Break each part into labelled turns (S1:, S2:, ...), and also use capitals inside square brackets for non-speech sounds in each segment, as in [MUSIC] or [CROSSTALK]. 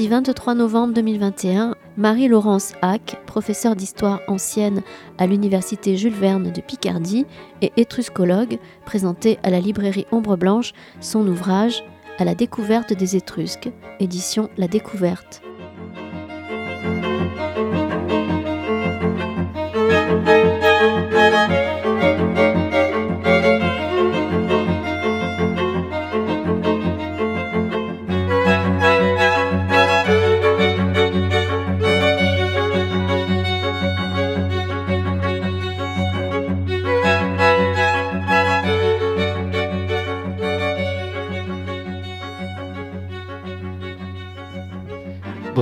S1: mardi 23 novembre 2021, Marie-Laurence Hack, professeure d'histoire ancienne à l'Université Jules Verne de Picardie et étruscologue, présentait à la librairie Ombre Blanche son ouvrage À la découverte des Étrusques, édition La Découverte.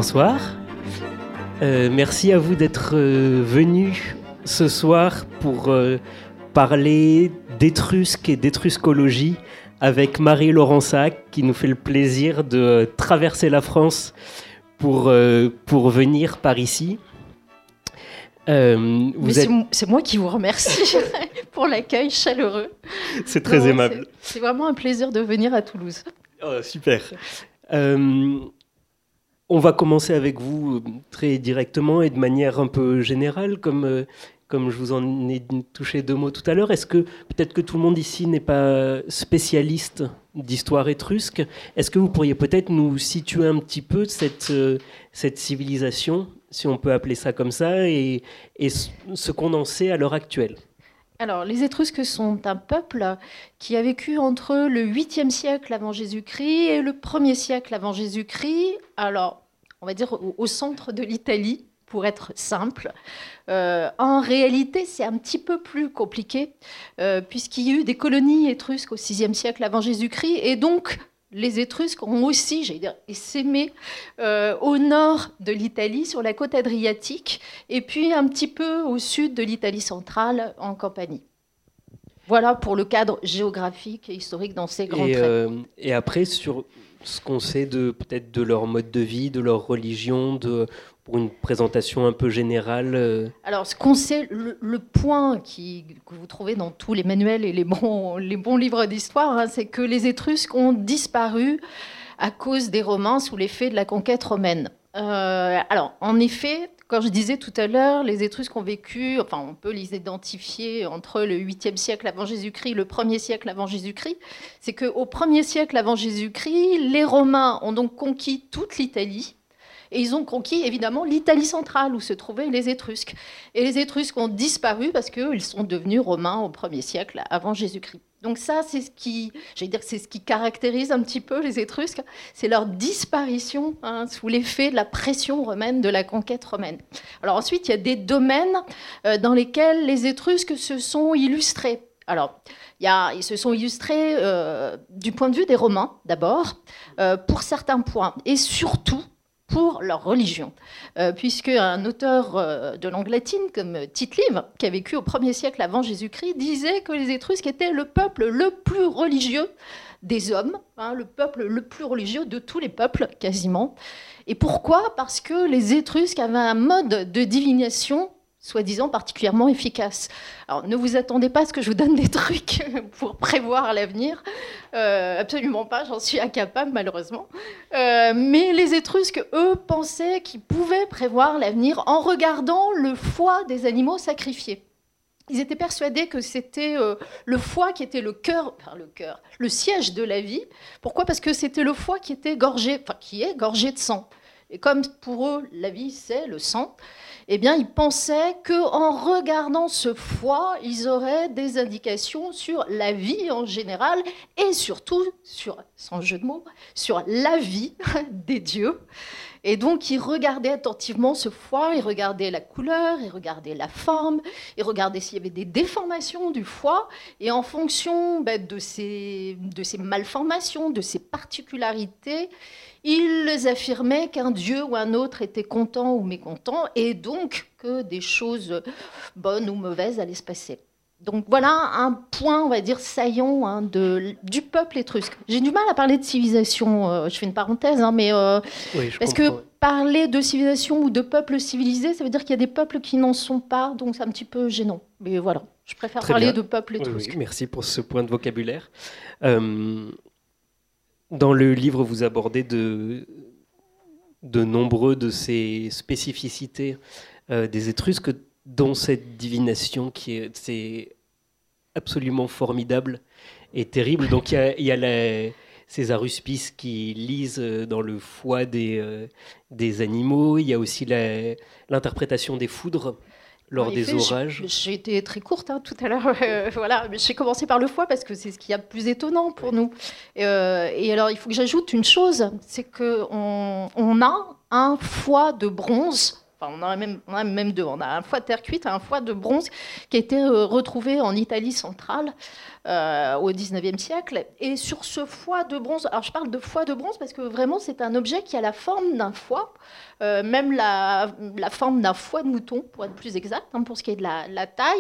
S2: Bonsoir. Euh, merci à vous d'être euh, venus ce soir pour euh, parler d'étrusques et d'étruscologie avec Marie-Laurence qui nous fait le plaisir de traverser la France pour, pour venir par ici.
S3: C'est moi qui vous remercie [LAUGHS] pour l'accueil chaleureux.
S2: C'est très aimable.
S3: C'est vraiment un plaisir de venir à Toulouse.
S2: Oh, super. On va commencer avec vous euh, très directement et de manière un peu générale, comme, euh, comme je vous en ai touché deux mots tout à l'heure. Est-ce que peut-être que tout le monde ici n'est pas spécialiste d'histoire étrusque Est-ce que vous pourriez peut-être nous situer un petit peu cette, euh, cette civilisation, si on peut appeler ça comme ça, et, et ce à l'heure actuelle?
S3: Alors, les Étrusques sont un peuple qui a vécu entre le 8e siècle avant Jésus-Christ et le 1er siècle avant Jésus-Christ. Alors, on va dire au, centre de l'Italie, pour être simple. Euh, en réalité, c'est un petit peu plus compliqué, euh, puisqu'il y a eu des colonies étrusques au 6e siècle avant Jésus-Christ, et donc les Étrusques ont aussi, j'allais dire, essaimé euh, au nord de l'Italie, sur la côte adriatique, et puis un petit peu au sud de l'Italie centrale, en Campanie. Voilà pour le cadre géographique et historique dans ces grands
S2: et,
S3: traits. Euh,
S2: et après, sur ce qu'on sait de peut-être de leur mode de vie, de leur religion, pour une présentation un peu générale euh.
S3: Alors, ce qu'on sait, le, point que vous trouvez dans tous les manuels et les bons, les bons livres d'histoire, hein, c'est que les Étrusques ont disparu à cause des Romains sous l'effet de la conquête romaine. Euh, alors, en effet, comme je disais tout à l'heure, les Étrusques ont vécu, enfin, on peut les identifier entre le 8e siècle avant Jésus-Christ et le 1er siècle avant Jésus-Christ. C'est qu'au 1er siècle avant Jésus-Christ, les Romains ont donc conquis toute l'Italie et ils ont conquis évidemment l'Italie centrale où se trouvaient les Étrusques. Et les Étrusques ont disparu parce qu'ils sont devenus romains au 1er siècle avant Jésus-Christ. Donc ça, c'est ce qui, c'est ce qui caractérise un petit peu les Étrusques, c'est leur disparition hein, sous l'effet de la pression romaine, de la conquête romaine. Alors ensuite, il y a des domaines euh, dans lesquels les Étrusques se sont illustrés. Alors, ils se sont illustrés euh, du point de vue des Romains, d'abord, euh, pour certains points, et surtout pour leur religion. Euh, puisque un auteur euh, de langue latine comme Tite-Live, qui a vécu au 1er siècle avant Jésus-Christ, disait que les Étrusques étaient le peuple le plus religieux des hommes, hein, le peuple le plus religieux de tous les peuples quasiment. Et pourquoi? Parce que les Étrusques avaient un mode de divination soi-disant particulièrement efficace. Alors ne vous attendez pas à ce que je vous donne des [LAUGHS] trucs pour prévoir l'avenir. Euh, absolument pas, j'en suis incapable malheureusement. Euh, mais les Étrusques, eux, pensaient qu'ils pouvaient prévoir l'avenir en regardant le foie des animaux sacrifiés. Ils étaient persuadés que c'était euh, le foie qui était le cœur, enfin le cœur, le siège de la vie. Pourquoi? Parce que c'était le foie qui était gorgé, enfin qui est gorgé de sang. Et comme pour eux, la vie c'est le sang, eh bien, ils pensaient qu'en regardant ce foie, ils auraient des indications sur la vie en général et surtout, sur, sans jeu de mots, sur la vie [LAUGHS] des dieux. Et donc, ils regardaient attentivement ce foie, ils regardaient la couleur, ils regardaient la forme, ils regardaient s'il y avait des déformations du foie. Et en fonction ben, de, ces, de ces malformations, de ces particularités, ils affirmaient qu'un dieu ou un autre était content ou mécontent, et donc que des choses bonnes ou mauvaises allaient se passer. Donc voilà un point, on va dire, saillant hein, de, du peuple étrusque. J'ai du mal à parler de civilisation, euh, je fais une parenthèse, hein, mais euh, parce que parler de civilisation ou de peuple civilisé, ça veut dire qu'il y a des peuples qui n'en sont pas, donc c'est un petit peu gênant. Mais voilà, je préfère parler de peuple étrusque.
S2: merci pour ce point de vocabulaire. Euh, dans le livre, vous abordez de de nombreux de ces spécificités des Étrusques, dont cette divination qui est, absolument formidable et terrible. Donc il y a, ces aruspices qui lisent dans le foie des, des animaux. Il y a aussi l'interprétation des foudres lors des orages
S3: J'ai été très courte hein, tout à l'heure. [LAUGHS] Euh, voilà, j'ai commencé par le foie parce que c'est ce qui est a plus étonnant pour nous. Euh, et alors, il faut que j'ajoute une chose, c'est qu'on on a un foie de bronze Enfin, on, a même, deux. On a un foie de terre cuite un foie de bronze qui a été euh, retrouvé en Italie centrale euh, au 19e siècle. Et sur ce foie de bronze, alors je parle de foie de bronze parce que vraiment c'est un objet qui a la forme d'un foie, euh, même la, forme d'un foie de mouton, pour être plus exact, hein, pour ce qui est de la, la, taille.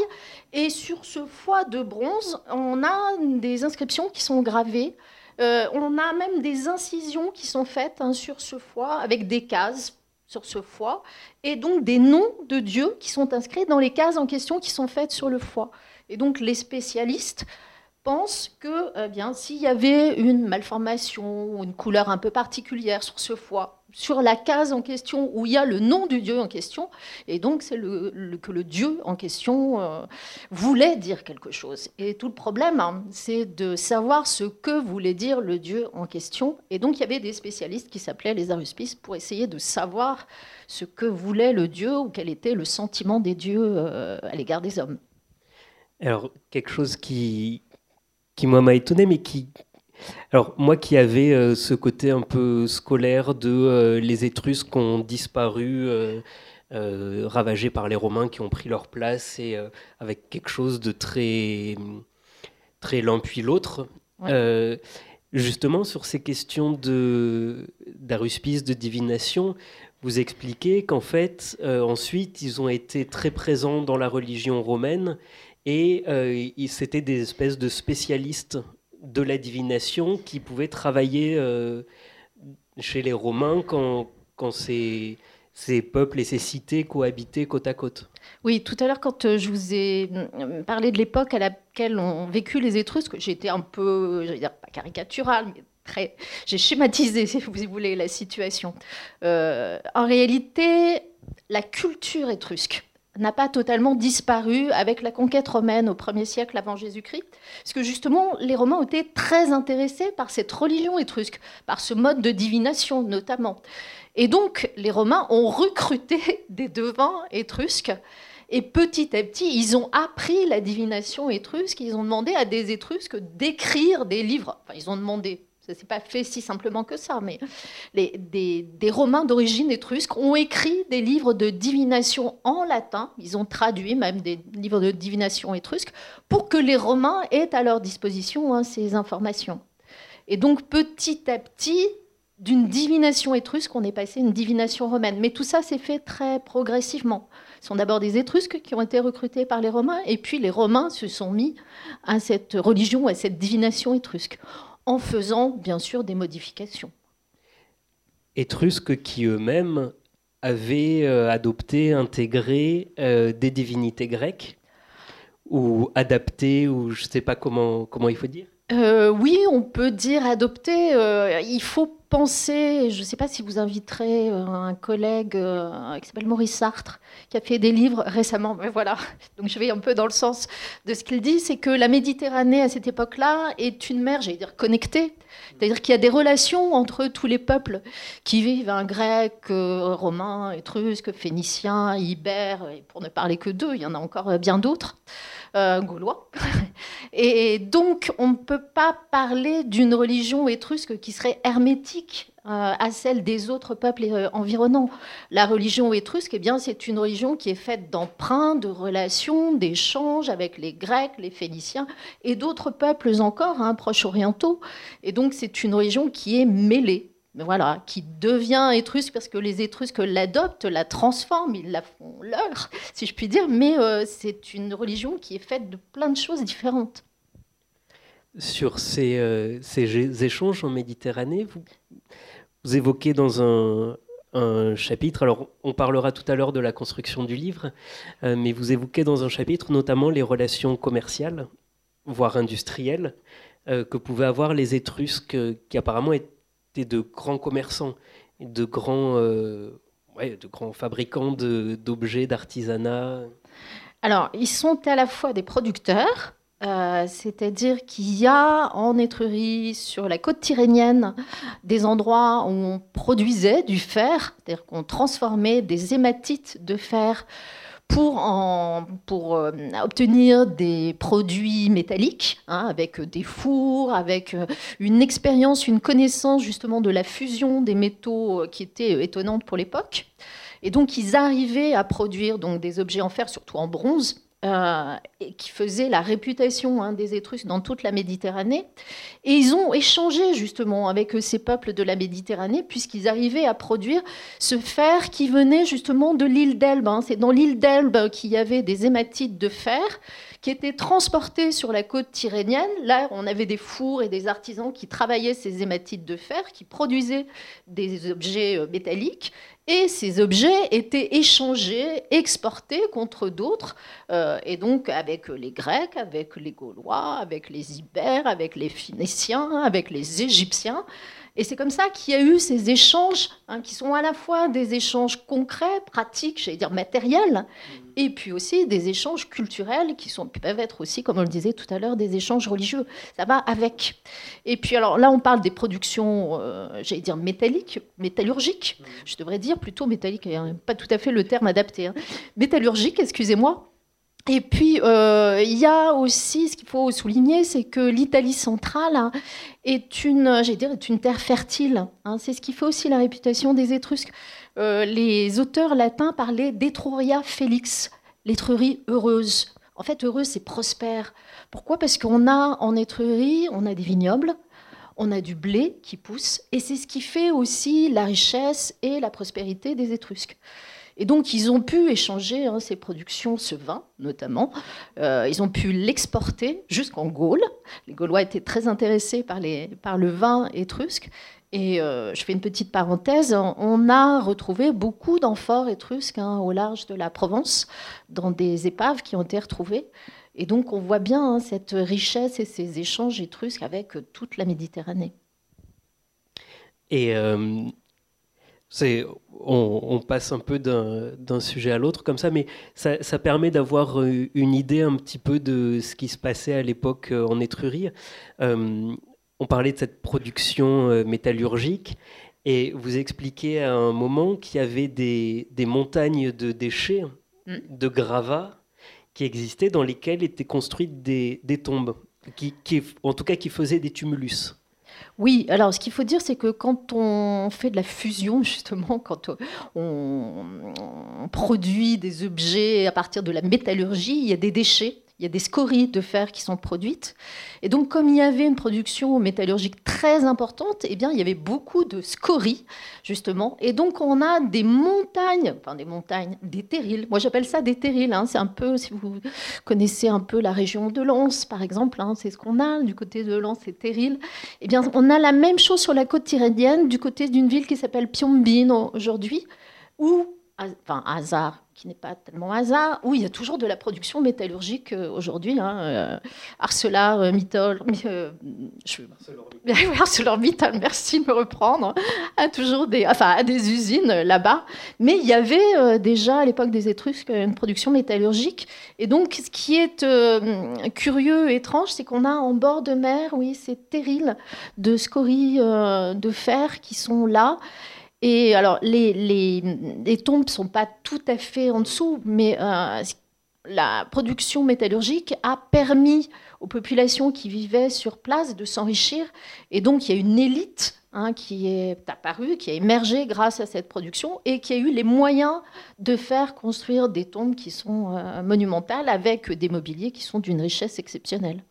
S3: Et sur ce foie de bronze, on a des inscriptions qui sont gravées. on a même des incisions qui sont faites hein, sur ce foie avec des cases sur ce foie, et donc des noms de dieux qui sont inscrits dans les cases en question qui sont faites sur le foie. Et donc les spécialistes pense que eh bien, s'il y avait une malformation ou une couleur un peu particulière sur ce foie, sur la case en question où il y a le nom du dieu en question, et donc c'est le, que le dieu en question euh, voulait dire quelque chose. Et tout le problème, hein, c'est de savoir ce que voulait dire le dieu en question. Et donc il y avait des spécialistes qui s'appelaient les aruspices pour essayer de savoir ce que voulait le dieu ou quel était le sentiment des dieux euh, à l'égard des hommes.
S2: Alors, quelque chose qui, qui moi m'a étonné, mais qui alors moi qui avais euh, ce côté un peu scolaire de euh, les Étrusques ont disparu, euh, ravagés par les Romains qui ont pris leur place et avec quelque chose de très très l'un puis l'autre. justement sur ces questions de d'aruspice, de divination, vous expliquez qu'en fait ensuite ils ont été très présents dans la religion romaine et c'était des espèces de spécialistes de la divination qui pouvaient travailler euh, chez les Romains quand, ces, peuples et ces cités cohabitaient côte à côte.
S3: Oui, tout à l'heure, quand euh, je vous ai parlé de l'époque à laquelle ont vécu les Étrusques, j'étais un peu, je vais dire pas caricatural, mais très, j'ai schématisé, si vous voulez, la situation. en réalité, la culture étrusque n'a pas totalement disparu avec la conquête romaine au 1er siècle avant Jésus-Christ, parce que justement, les Romains été très intéressés par cette religion étrusque, par ce mode de divination notamment. Et donc, les Romains ont recruté [LAUGHS] des devins étrusques, et petit à petit, ils ont appris la divination étrusque, ils ont demandé à des Étrusques d'écrire des livres. Enfin, ils ont demandé, ça s'est pas fait si simplement que ça, mais des, Romains d'origine étrusque ont écrit des livres de divination en latin. Ils ont traduit même des livres de divination étrusque pour que les Romains aient à leur disposition hein, ces informations. Et donc petit à petit, d'une divination étrusque, on est passé à une divination romaine. Mais tout ça s'est fait très progressivement. Ce sont d'abord des Étrusques qui ont été recrutés par les Romains, et puis les Romains se sont mis à cette religion, à cette divination étrusque en faisant bien sûr des modifications.
S2: Étrusques qui eux-mêmes avaient euh, adopté, intégré euh, des divinités grecques ou adapté, ou je ne sais pas comment, comment il faut dire?
S3: Euh, Oui, on peut dire adopté. il faut penser, je ne sais pas si vous inviterez euh, un collègue euh, qui s'appelle Maurice Sartre, qui a fait des livres récemment, mais voilà, donc je vais un peu dans le sens de ce qu'il dit, c'est que la Méditerranée à cette époque-là est une mer, j'allais dire connectée, c'est-à-dire qu'il y a des relations entre tous les peuples qui vivent, un grec, euh, romain, étrusque, phénicien, ibère, et pour ne parler que d'eux, il y en a encore bien d'autres. Gaulois. [LAUGHS] Et donc, on ne peut pas parler d'une religion étrusque qui serait hermétique euh, à celle des autres peuples euh, environnants. La religion étrusque, eh bien, c'est une religion qui est faite d'emprunts, de relations, d'échanges avec les Grecs, les Phéniciens et d'autres peuples encore, hein, proches orientaux. Et donc, c'est une religion qui est mêlée. Voilà, qui devient étrusque parce que les Étrusques l'adoptent, la transforment, ils la font leur, si je puis dire, mais euh, c'est une religion qui est faite de plein de choses différentes
S2: sur ces, ces, échanges en Méditerranée. Vous, évoquez dans un, chapitre, alors on parlera tout à l'heure de la construction du livre, euh, mais vous évoquez dans un chapitre notamment les relations commerciales, voire industrielles, euh, que pouvaient avoir les Étrusques, qui apparemment étaient de grands commerçants. de grands, de grands fabricants d'objets, d'artisanat
S3: Alors, ils sont à la fois des producteurs, euh, c'est-à-dire qu'il y a en Étrurie, sur la côte tyrrhénienne, des endroits où on produisait du fer, c'est-à-dire qu'on transformait des hématites de fer pour, pour euh, obtenir des produits métalliques, hein, avec des fours, avec euh, une expérience, une connaissance justement de la fusion des métaux qui était étonnante pour l'époque. Et donc ils arrivaient à produire donc, des objets en fer, surtout en bronze, euh, qui faisait la réputation hein, des Étrusques dans toute la Méditerranée. Et ils ont échangé justement avec ces peuples de la Méditerranée, puisqu'ils arrivaient à produire ce fer qui venait justement de l'île d'Elbe. Hein. C'est dans l'île d'Elbe qu'il y avait des hématites de fer qui étaient transportés sur la côte tyrrhénienne. Là, on avait des fours et des artisans qui travaillaient ces hématites de fer, qui produisaient des objets euh, métalliques. Et ces objets étaient échangés, exportés contre d'autres, euh, et donc avec les Grecs, avec les Gaulois, avec les Ibères, avec les Phéniciens, avec les Égyptiens. Et c'est comme ça qu'il y a eu ces échanges hein, qui sont à la fois des échanges concrets, pratiques, j'allais dire matériels, et puis aussi des échanges culturels qui, peuvent être aussi, comme on le disait tout à l'heure, des échanges religieux. Ça va avec. Et puis alors là, on parle des productions, euh, j'allais dire métalliques, métallurgiques, je devrais dire plutôt métalliques, hein, pas tout à fait le terme adapté. Hein. Métallurgiques, excusez-moi. Et puis, euh, il y a aussi, ce qu'il faut souligner, c'est que l'Italie centrale hein, est une, dire, est une terre fertile. Hein. C'est ce qui fait aussi la réputation des Étrusques. Euh, les auteurs latins parlaient d'Etruria Félix, l'Étrurie heureuse. En fait, heureuse, c'est prospère. Pourquoi? Parce qu'on a en Étrurie, on a des vignobles, on a du blé qui pousse, et c'est ce qui fait aussi la richesse et la prospérité des Étrusques. Et donc, ils ont pu échanger hein, ces productions, ce vin notamment. Euh, ils ont pu l'exporter jusqu'en Gaule. Les Gaulois étaient très intéressés par, le vin étrusque. Et euh, je fais une petite parenthèse, on a retrouvé beaucoup d'amphores étrusques hein, au large de la Provence, dans des épaves qui ont été retrouvées. Et donc on voit bien hein, cette richesse et ces échanges étrusques avec toute la Méditerranée.
S2: Et euh, on, passe un peu d'un sujet à l'autre comme ça, mais ça, permet d'avoir euh, une idée un petit peu de ce qui se passait à l'époque euh, en Étrurie. Euh, on parlait de cette production métallurgique et vous expliquez à un moment qu'il y avait des, montagnes de déchets, mm. de gravats qui existaient dans lesquelles étaient construites des, tombes, qui, en tout cas qui faisaient des tumulus.
S3: Oui, alors ce qu'il faut dire, c'est que quand on fait de la fusion, [LAUGHS] justement, quand on, produit des objets à partir de la métallurgie, il y a des déchets il y a des scories de fer qui sont produites. Et donc, comme il y avait une production métallurgique très importante, eh bien, il y avait beaucoup de scories, justement. Et donc, on a des montagnes, enfin des montagnes, des terrils. Moi, j'appelle ça des terrils. Hein. C'est un peu, si vous connaissez un peu la région de Lens, par exemple, hein, c'est ce qu'on a du côté de Lens, c'est terrils. Eh bien, on a la même chose sur la côte tyrrhénienne, du côté d'une ville qui s'appelle Piombine aujourd'hui, où, enfin, hasard, qui n'est pas tellement hasard, où il y a toujours de la production métallurgique euh, aujourd'hui. Hein, euh, ArcelorMittal, euh, [LAUGHS] ArcelorMittal, merci de me reprendre, a toujours des, enfin, a des usines là-bas. Mais il y avait déjà à l'époque des Étrusques une production métallurgique. Et donc, ce qui est curieux, étrange, c'est qu'on a en bord de mer, oui, ces terrils de scories de fer qui sont là. Et alors, les, tombes ne sont pas tout à fait en dessous, mais euh, la production métallurgique a permis aux populations qui vivaient sur place de s'enrichir. Et donc, il y a une élite hein, qui est apparue, qui a émergé grâce à cette production et qui a eu les moyens de faire construire des tombes qui sont euh, monumentales avec des mobiliers qui sont d'une richesse exceptionnelle.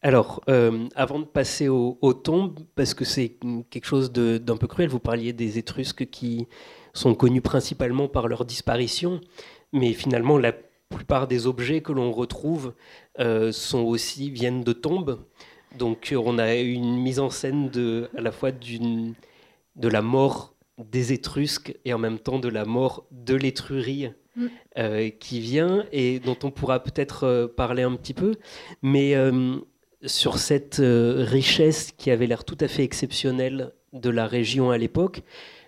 S2: Alors, euh, avant de passer aux, tombes, parce que c'est quelque chose d'un peu cruel, vous parliez des Étrusques qui sont connus principalement par leur disparition, mais finalement la plupart des objets que l'on retrouve euh, sont aussi viennent de tombes. Donc, on a une mise en scène de, à la fois de la mort des Étrusques et en même temps de la mort de l'Étrurie mm. euh, qui vient et dont on pourra peut-être parler un petit peu. Mais sur cette euh, richesse qui avait l'air tout à fait exceptionnelle de la région à l'époque,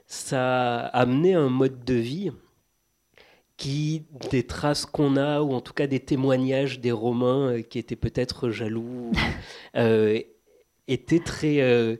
S2: ça a amené un mode de vie qui, des traces qu'on a, ou en tout cas des témoignages des Romains euh, qui étaient peut-être jaloux, [LAUGHS] euh, étaient très, euh,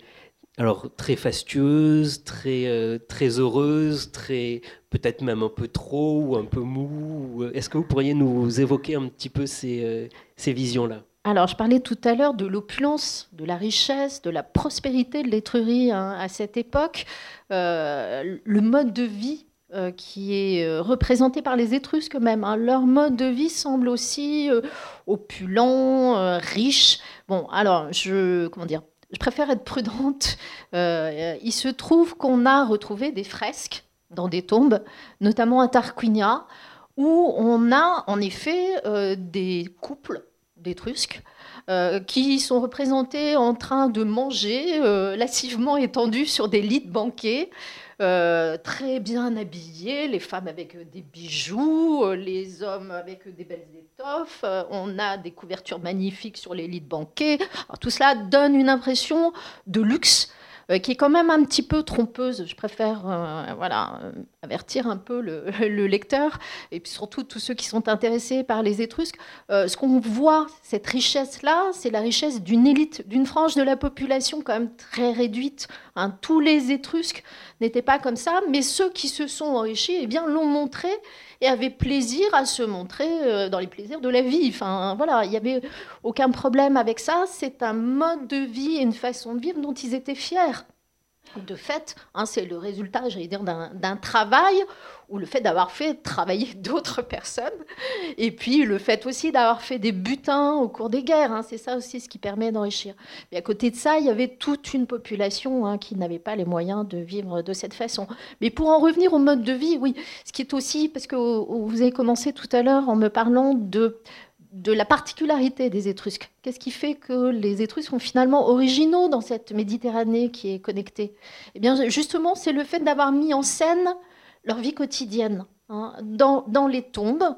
S2: alors, très fastueuses, très, très heureuses, très, peut-être même un peu trop ou un peu mou. Est-ce que vous pourriez nous évoquer un petit peu ces, ces visions-là?
S3: Alors, je parlais tout à l'heure de l'opulence, de la richesse, de la prospérité de l'Étrurie hein, à cette époque. Euh, le mode de vie euh, qui est euh, représenté par les Étrusques eux-mêmes. Hein. Leur mode de vie semble aussi opulent, riche. Bon, alors, je, comment dire, je préfère être prudente. il se trouve qu'on a retrouvé des fresques dans des tombes, notamment à Tarquinia, où on a en effet des couples d'Étrusques, euh, qui sont représentés en train de manger, euh, lassivement étendus sur des lits de banquet, euh, très bien habillés, les femmes avec des bijoux, les hommes avec des belles étoffes. on a des couvertures magnifiques sur les lits de banquet. tout cela donne une impression de luxe euh, qui est quand même un petit peu trompeuse. Je préfère euh, voilà, euh, avertir un peu le, [LAUGHS] lecteur, et puis surtout tous ceux qui sont intéressés par les Étrusques. ce qu'on voit, cette richesse-là, c'est la richesse d'une élite, d'une frange de la population quand même très réduite. Hein. Tous les Étrusques n'étaient pas comme ça, mais ceux qui se sont enrichis eh bien, l'ont montré et avaient plaisir à se montrer euh, dans les plaisirs de la vie. Enfin, voilà, il n'y avait aucun problème avec ça. C'est un mode de vie et une façon de vivre dont ils étaient fiers. De fait, hein, c'est le résultat, j'allais dire, d'un travail ou le fait d'avoir fait travailler [LAUGHS] d'autres personnes, et puis le fait aussi d'avoir fait des butins au cours des guerres. Hein, c'est ça aussi ce qui permet d'enrichir. Mais à côté de ça, il y avait toute une population hein, qui n'avait pas les moyens de vivre de cette façon. Mais pour en revenir au mode de vie, oui, ce qui est aussi, parce que vous avez commencé tout à l'heure en me parlant de de la particularité des Étrusques. Qu'est-ce qui fait que les Étrusques sont finalement originaux dans cette Méditerranée qui est connectée? Eh bien, justement, c'est le fait d'avoir mis en scène leur vie quotidienne hein, dans, dans, les tombes.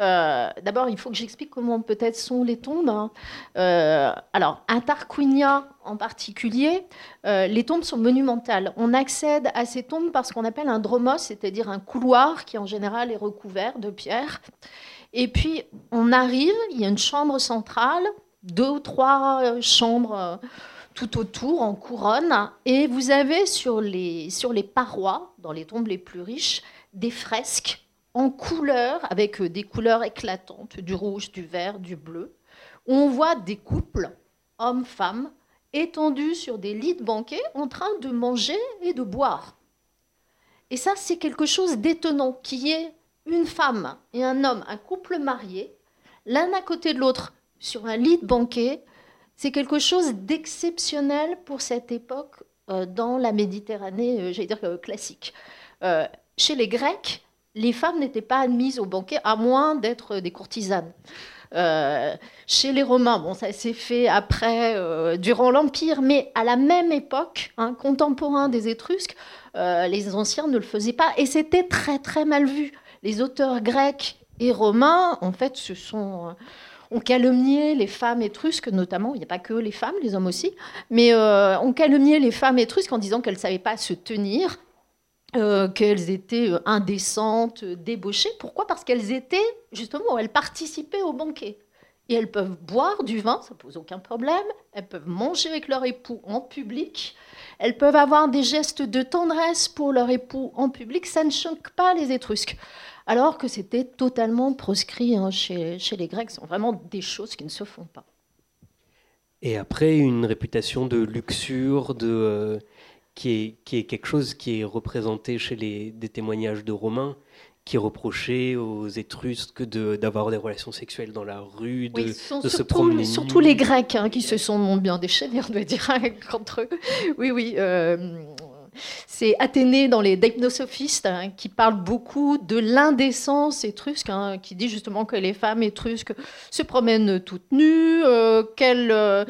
S3: Euh, d'abord, il faut que j'explique comment peut-être sont les tombes. Hein. Euh, alors, à Tarquinia en particulier, euh, les tombes sont monumentales. On accède à ces tombes par ce qu'on appelle un dromos, c'est-à-dire un couloir qui en général est recouvert de pierres. Et puis, on arrive, il y a une chambre centrale, deux ou trois chambres tout autour en couronne. Et vous avez sur les, parois, dans les tombes les plus riches, des fresques en couleurs, avec euh, des couleurs éclatantes, du rouge, du vert, du bleu. Où on voit des couples, hommes, femmes, étendus sur des lits de banquet en train de manger et de boire. Et ça, c'est quelque chose d'étonnant, qui est une femme et un homme, un couple marié, l'un à côté de l'autre sur un lit de banquet, c'est quelque chose d'exceptionnel pour cette époque euh, dans la Méditerranée, euh, j'allais dire euh, classique. chez les Grecs, les femmes n'étaient pas admises au banquet à moins d'être des courtisanes. chez les Romains, bon, ça s'est fait après, durant l'Empire, mais à la même époque, un contemporain des Étrusques, les anciens ne le faisaient pas, et c'était très très mal vu. Les auteurs grecs et romains, en fait, se sont on calomniait les femmes étrusques, notamment, il n'y a pas que les femmes, les hommes aussi, mais euh, on calomniait les femmes étrusques en disant qu'elles ne savaient pas se tenir, euh, qu'elles étaient euh, indécentes, débauchées. Pourquoi? Parce qu'elles étaient, justement, elles participaient au banquet. Et elles peuvent boire du vin, ça pose aucun problème. Elles peuvent manger avec leur époux en public. Elles peuvent avoir des gestes de tendresse pour leur époux en public. Ça ne choque pas les Étrusques alors que c'était totalement proscrit hein, chez, les Grecs. Ce sont vraiment des choses qui ne se font pas.
S2: Et après, une réputation de luxure, de, euh, qui, est, quelque chose qui est représenté chez les, des témoignages de Romains, qui reprochait aux Étrusques d'avoir des relations sexuelles dans la rue, de, se
S3: surtout,
S2: promener.
S3: Surtout les Grecs, hein, qui se sont bien déchaînés, on doit dire, [LAUGHS] entre eux. Oui, oui. Euh, c'est Athénée dans les Deipnosophistes hein, qui parle beaucoup de l'indécence étrusque, hein, qui dit justement que les femmes étrusques se promènent toutes nues, euh, euh,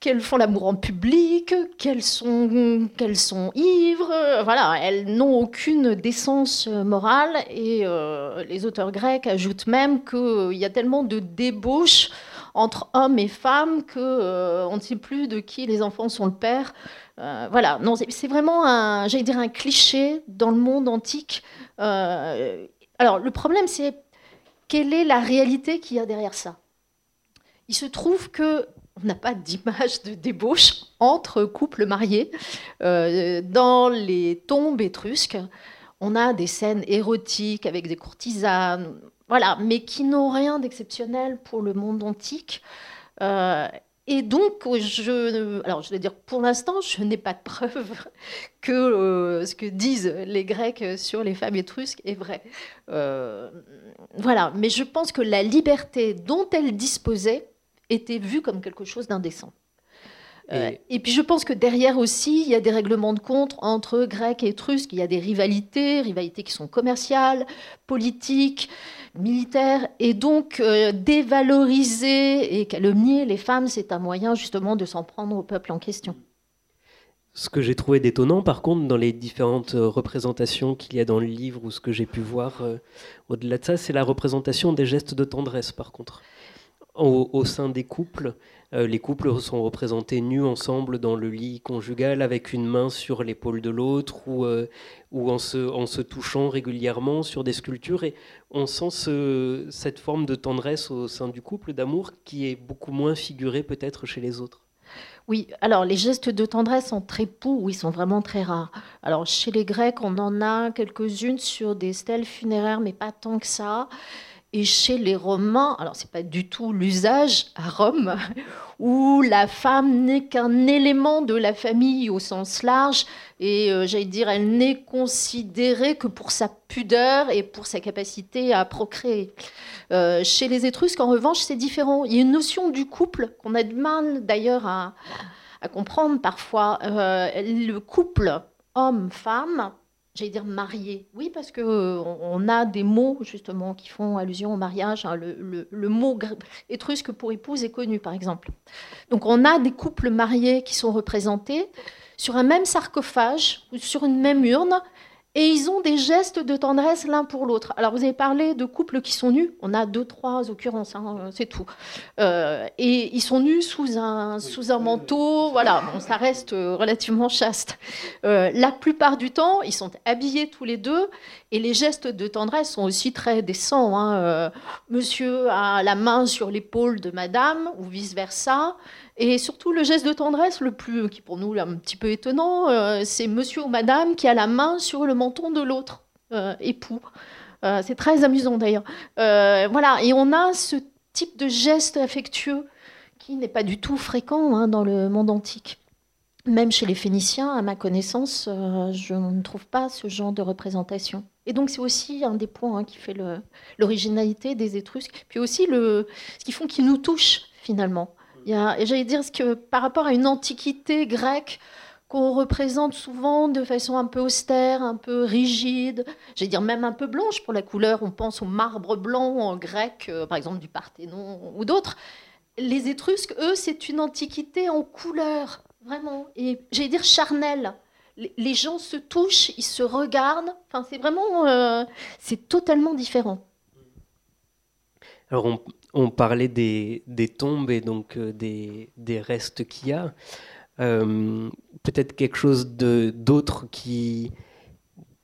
S3: qu'elles font l'amour en public, qu'elles sont, ivres. Voilà, elles n'ont aucune décence morale. Et euh, les auteurs grecs ajoutent même qu'il y a tellement de débauche entre hommes et femmes que euh, on ne sait plus de qui les enfants sont le père. Euh, voilà, non, c'est vraiment un, j'allais dire un cliché dans le monde antique. Euh, alors le problème, c'est quelle est la réalité qu'il y a derrière ça? Il se trouve que on n'a pas d'image de débauche entre couples mariés. dans les tombes étrusques, on a des scènes érotiques avec des courtisanes, voilà, mais qui n'ont rien d'exceptionnel pour le monde antique. Euh, et donc, je, alors je vais dire, pour l'instant, je n'ai pas de preuve [LAUGHS] que euh, ce que disent les Grecs sur les femmes étrusques est vrai. Euh, voilà, mais je pense que la liberté dont elles disposaient était vue comme quelque chose d'indécent. Euh, et... puis je pense que derrière aussi, il y a des règlements de compte entre Grecs et Étrusques. Il y a des rivalités, rivalités qui sont commerciales, politiques, militaires. Et donc euh, dévaloriser et calomnier les femmes, c'est un moyen justement de s'en prendre au peuple en question.
S2: Ce que j'ai trouvé détonnant, par contre, dans les différentes euh, représentations qu'il y a dans le livre ou ce que j'ai pu voir au-delà de ça, c'est la représentation des gestes de tendresse, par contre. au sein des couples, euh, les couples sont représentés nus ensemble dans le lit conjugal avec une main sur l'épaule de l'autre ou, euh, en, se, touchant régulièrement sur des sculptures. Et on sent cette forme de tendresse au sein du couple, d'amour, qui est beaucoup moins figurée peut-être chez les autres.
S3: Oui, alors les gestes de tendresse en trépoux, oui, sont vraiment très rares. Alors chez les Grecs, on en a quelques-unes sur des stèles funéraires, mais pas tant que ça. Et chez les Romains, alors c'est pas du tout l'usage à Rome, [LAUGHS] où la femme n'est qu'un élément de la famille au sens large, et euh, j'allais dire, elle n'est considérée que pour sa pudeur et pour sa capacité à procréer. Euh, chez les Étrusques, en revanche, c'est différent. Il y a une notion du couple qu'on a du mal d'ailleurs à, comprendre parfois. Euh, le couple homme-femme j'allais dire marié. Oui, parce que euh, on a des mots justement qui font allusion au mariage. Hein. Le, mot étrusque pour épouse est connu, par exemple. Donc on a des couples mariés qui sont représentés sur un même sarcophage ou sur une même urne et ils ont des gestes de tendresse l'un pour l'autre. Alors, vous avez parlé de couples qui sont nus. On a deux, trois occurrences, hein, c'est tout. Euh, et ils sont nus sous un, sous un manteau. Voilà, ça reste euh, relativement chaste. Euh, la plupart du temps, ils sont habillés tous les deux. Et les gestes de tendresse sont aussi très décents. Hein. monsieur a la main sur l'épaule de madame, ou vice-versa. Et surtout, le geste de tendresse, le plus, qui pour nous est un petit peu étonnant, euh, c'est monsieur ou madame qui a la main sur le menton de l'autre euh, époux. Euh, c'est très amusant d'ailleurs. voilà, et on a ce type de geste affectueux qui n'est pas du tout fréquent hein, dans le monde antique. Même chez les Phéniciens, à ma connaissance, je ne trouve pas ce genre de représentation. Et donc c'est aussi un des points hein, qui fait l'originalité des Étrusques, puis aussi ce qui font qu'ils nous touchent finalement. J'allais dire que par rapport à une antiquité grecque qu'on représente souvent de façon un peu austère, un peu rigide, j'allais dire même un peu blanche pour la couleur, on pense au marbre blanc en grec, euh, par exemple du Parthénon ou d'autres. Les Étrusques, eux, c'est une antiquité en couleur, vraiment, et j'allais dire charnelle les gens se touchent, ils se regardent. Enfin, c'est vraiment, euh, c'est totalement différent.
S2: Alors, on, on parlait des, tombes et donc euh, des, restes qu'il y a. Euh, peut-être quelque chose d'autre qui,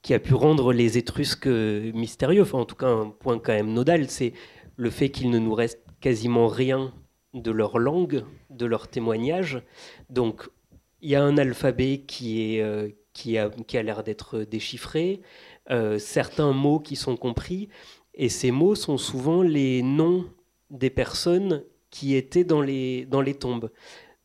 S2: qui a pu rendre les Étrusques mystérieux, enfin en tout cas un point quand même nodal, c'est le fait qu'il ne nous reste quasiment rien de leur langue, de leur témoignage. Donc il y a un alphabet qui, est, euh, qui a, qui a l'air d'être déchiffré, certains mots qui sont compris, et ces mots sont souvent les noms des personnes qui étaient dans les, dans les tombes.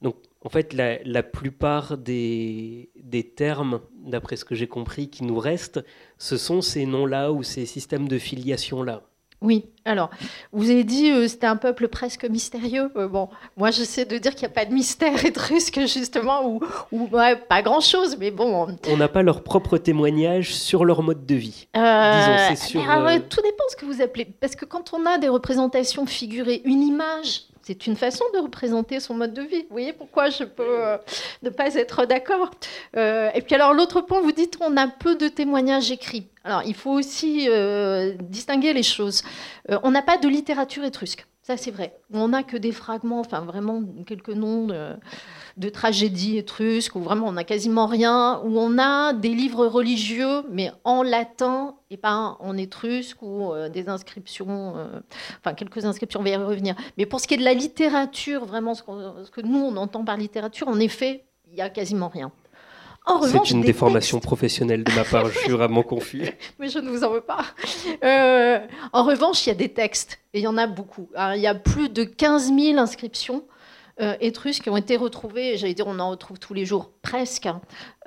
S2: Donc, en fait, la, plupart des, des termes, d'après ce que j'ai compris, qui nous restent, ce sont ces noms-là ou ces systèmes de filiation-là.
S3: Oui, alors, vous avez dit euh, c'était un peuple presque mystérieux. Euh, bon, moi j'essaie de dire qu'il n'y a pas de mystère [LAUGHS] étrusque, justement, ou, ou pas grand-chose, mais bon.
S2: On n'a pas leur propre témoignage sur leur mode de vie. Euh, Disons, c'est
S3: sur, tout dépend ce que vous appelez. Parce que quand on a des représentations figurées, une image, c'est une façon de représenter son mode de vie. Vous voyez pourquoi je peux ne pas être d'accord. et puis alors l'autre point, vous dites on a peu de témoignages écrits. Alors, il faut aussi distinguer les choses. on n'a pas de littérature étrusque. Ça, c'est vrai. On n'a que des fragments, enfin vraiment quelques noms de, tragédies étrusques, où vraiment on n'a quasiment rien, où on a des livres religieux, mais en latin et pas en étrusque, ou euh, des inscriptions, euh, enfin quelques inscriptions, on va y revenir. Mais pour ce qui est de la littérature, vraiment ce, ce que nous on entend par littérature, en effet, il n'y a quasiment rien.
S2: C'est une déformation professionnelle de ma part, je suis vraiment confus. [LAUGHS]
S3: Mais je ne vous en veux pas. Euh, en revanche, il y a des textes, et il y en a beaucoup. il y a plus de 15 000 inscriptions euh, étrusques qui ont été retrouvées, j'allais dire on en retrouve tous les jours, presque.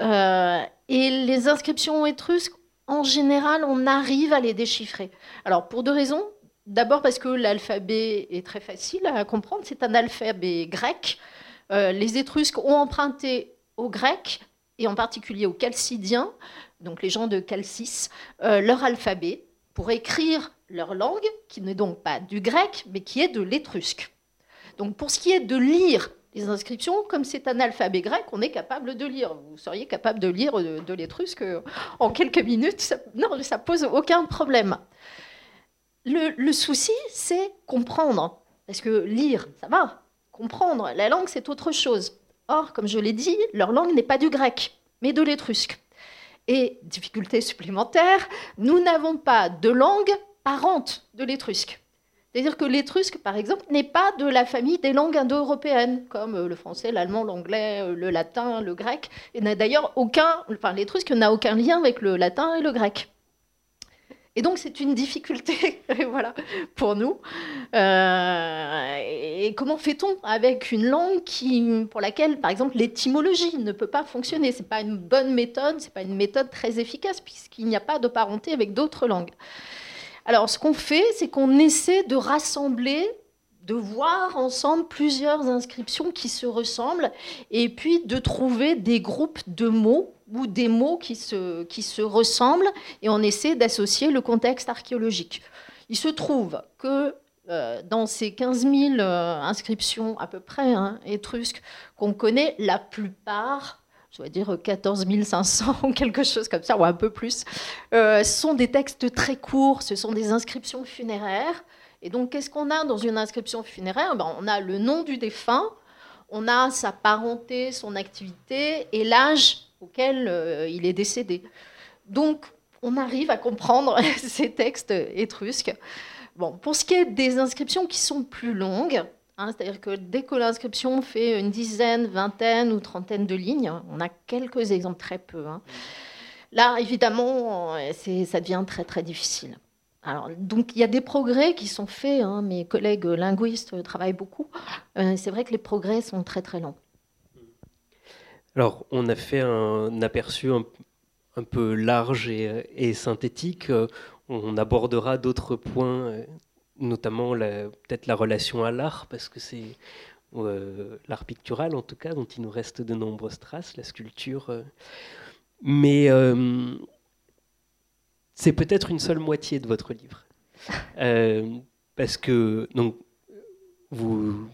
S3: Euh, et les inscriptions étrusques, en général, on arrive à les déchiffrer. Alors, pour deux raisons. D'abord parce que l'alphabet est très facile à comprendre, c'est un alphabet grec. les Étrusques ont emprunté au grec et en particulier aux Chalcidiens, donc les gens de Chalcis, euh, leur alphabet pour écrire leur langue, qui n'est donc pas du grec, mais qui est de l'étrusque. Donc pour ce qui est de lire les inscriptions, comme c'est un alphabet grec, on est capable de lire. Vous seriez capable de lire de, l'étrusque en quelques minutes. Ça, non, ça pose aucun problème. le souci, c'est comprendre. Parce que lire, ça va. Comprendre, la langue, c'est autre chose. Or, comme je l'ai dit, leur langue n'est pas du grec, mais de l'étrusque. Et, difficulté supplémentaire, nous n'avons pas de langue parente de l'étrusque. C'est-à-dire que l'étrusque, par exemple, n'est pas de la famille des langues indo-européennes, comme euh, le français, l'allemand, l'anglais, euh, le latin, le grec. Et n'a d'ailleurs aucun, l'étrusque n'a aucun lien avec le latin et le grec. Et donc c'est une difficulté, [LAUGHS] voilà, pour nous. Euh, et comment fait-on avec une langue qui, pour laquelle, par exemple, l'étymologie ne peut pas fonctionner? C'est pas une bonne méthode, c'est pas une méthode très efficace puisqu'il n'y a pas de parenté avec d'autres langues. Alors ce qu'on fait, c'est qu'on essaie de rassembler de voir ensemble plusieurs inscriptions qui se ressemblent et puis de trouver des groupes de mots ou des mots qui se, qui se ressemblent et on essaie d'associer le contexte archéologique. Il se trouve que euh, dans ces 15 000 euh, inscriptions à peu près hein, étrusques qu'on connaît, la plupart, je dois dire 14 500 ou quelque chose comme ça, ou un peu plus, euh, sont des textes très courts, ce sont des inscriptions funéraires. Et donc, qu'est-ce qu'on a dans une inscription funéraire? Ben, On a le nom du défunt, on a sa parenté, son activité et l'âge auquel euh, il est décédé. Donc, on arrive à comprendre [LAUGHS] ces textes étrusques. Bon, pour ce qui est des inscriptions qui sont plus longues, hein, c'est-à-dire que dès que l'inscription fait une dizaine, vingtaine ou trentaine de lignes, on a quelques exemples, très peu. Hein. Là, évidemment, ça devient très très difficile. Alors, donc il y a des progrès qui sont faits. Hein, mes collègues linguistes travaillent beaucoup. Euh, c'est vrai que les progrès sont très très lents.
S2: Alors, on a fait un aperçu un, peu large et, synthétique. On abordera d'autres points, notamment peut-être la relation à l'art, parce que c'est euh, l'art pictural en tout cas, dont il nous reste de nombreuses traces, la sculpture. Euh. Mais euh, c'est peut-être une seule moitié de votre livre. parce que donc, vous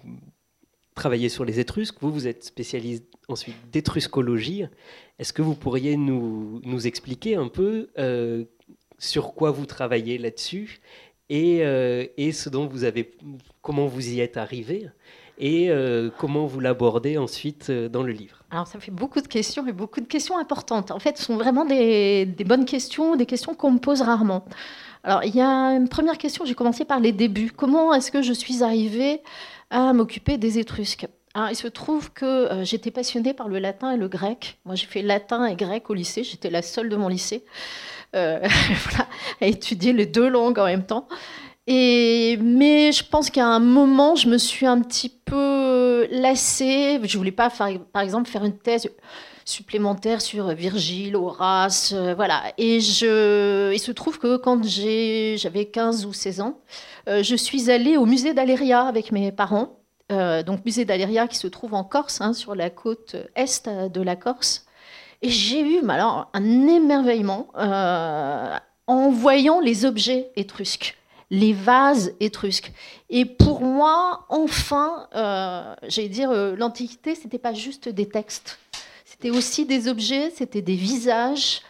S2: travaillez sur les Étrusques, vous, vous êtes spécialiste ensuite d'étruscologie. Est-ce que vous pourriez nous, nous expliquer un peu euh, sur quoi vous travaillez là-dessus et, euh, et, ce dont vous avez, comment vous y êtes arrivé et euh, comment vous l'abordez ensuite dans le livre?
S3: Alors ça fait beaucoup de questions et beaucoup de questions importantes. En fait, ce sont vraiment des, des bonnes questions, des questions qu'on me pose rarement. Alors il y a une première question, j'ai commencé par les débuts. Comment est-ce que je suis arrivée à m'occuper des Étrusques il se trouve que euh, j'étais passionnée par le latin et le grec. Moi, j'ai fait latin et grec au lycée. J'étais la seule de mon lycée euh, [LAUGHS] à étudier les deux langues en même temps. Et, mais je pense qu'à un moment, je me suis un petit peu lassée. Je voulais pas, par exemple, faire une thèse supplémentaire sur Virgile, Horace, euh, voilà. Et je, il se trouve que quand j'avais 15 ou 16 ans, je suis allée au musée d'Aléria avec mes parents. Euh, donc musée d'Aléria qui se trouve en Corse, hein, sur la côte est de la Corse. Et j'ai eu alors, un émerveillement euh, en voyant les objets étrusques, les vases étrusques. Et pour moi, enfin, euh, j'allais dire, l'Antiquité, c'était pas juste des textes, c'était aussi des objets, c'était des visages,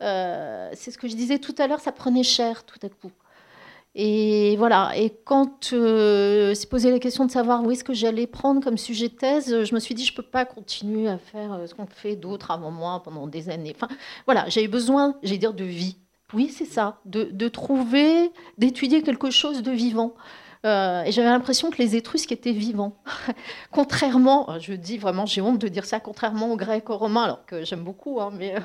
S3: c'est ce que je disais tout à l'heure, ça prenait cher tout à coup. Et voilà. Et quand euh, s'est posé la question de savoir où est-ce que j'allais prendre comme sujet de thèse, je me suis dit je peux pas continuer à faire euh, ce qu'ont fait d'autres avant moi pendant des années. Enfin, voilà, j'avais besoin, j'ai dire, de vie. Oui, c'est ça, de trouver, d'étudier quelque chose de vivant. Euh, et j'avais l'impression que les Étrusques étaient vivants. [LAUGHS] contrairement, je dis vraiment, j'ai honte de dire ça, contrairement aux Grecs, aux Romains, alors que j'aime beaucoup, hein, mais, euh,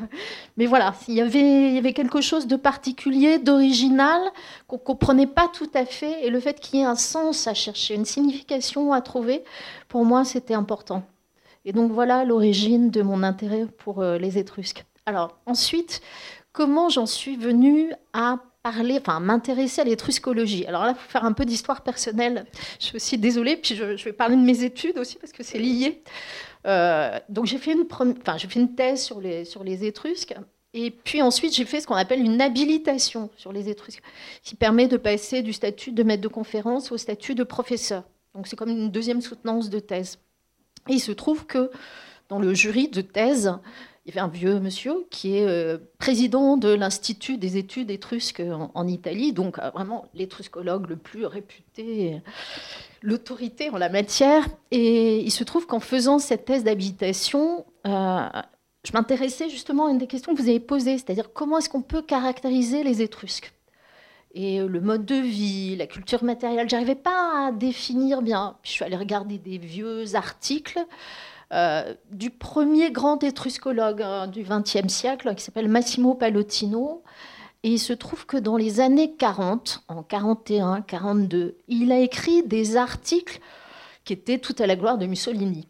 S3: mais voilà, il y, avait, il y avait quelque chose de particulier, d'original, qu'on ne comprenait pas tout à fait, et le fait qu'il y ait un sens à chercher, une signification à trouver, pour moi, c'était important. Et donc voilà l'origine de mon intérêt pour euh, les Étrusques. Alors ensuite, comment j'en suis venue à parler, enfin m'intéresser à l'étruscologie. Alors là, faut faire un peu d'histoire personnelle. Je suis aussi désolée, puis je, vais parler de mes études aussi parce que c'est lié. Euh, donc j'ai fait une, enfin j'ai fait une thèse sur les sur les Étrusques. Et puis ensuite, j'ai fait ce qu'on appelle une habilitation sur les Étrusques, qui permet de passer du statut de maître de conférence au statut de professeur. Donc c'est comme une deuxième soutenance de thèse. Il se trouve que dans le jury de thèse, il y avait un vieux monsieur qui est euh, président de l'Institut des études étrusques en, Italie, donc euh, vraiment l'étruscologue le plus réputé, l'autorité en la matière. Et il se trouve qu'en faisant cette thèse d'habitation, euh, je m'intéressais justement à une des questions que vous avez posées, c'est-à-dire comment est-ce qu'on peut caractériser les Étrusques et le mode de vie, la culture matérielle. J'arrivais pas à définir bien. je suis allée regarder des vieux articles euh, du premier grand étruscologue hein, du XXe siècle, qui s'appelle Massimo Pallottino. Et il se trouve que dans les années 40, en 41, 42, il a écrit des articles qui étaient tout à la gloire de Mussolini.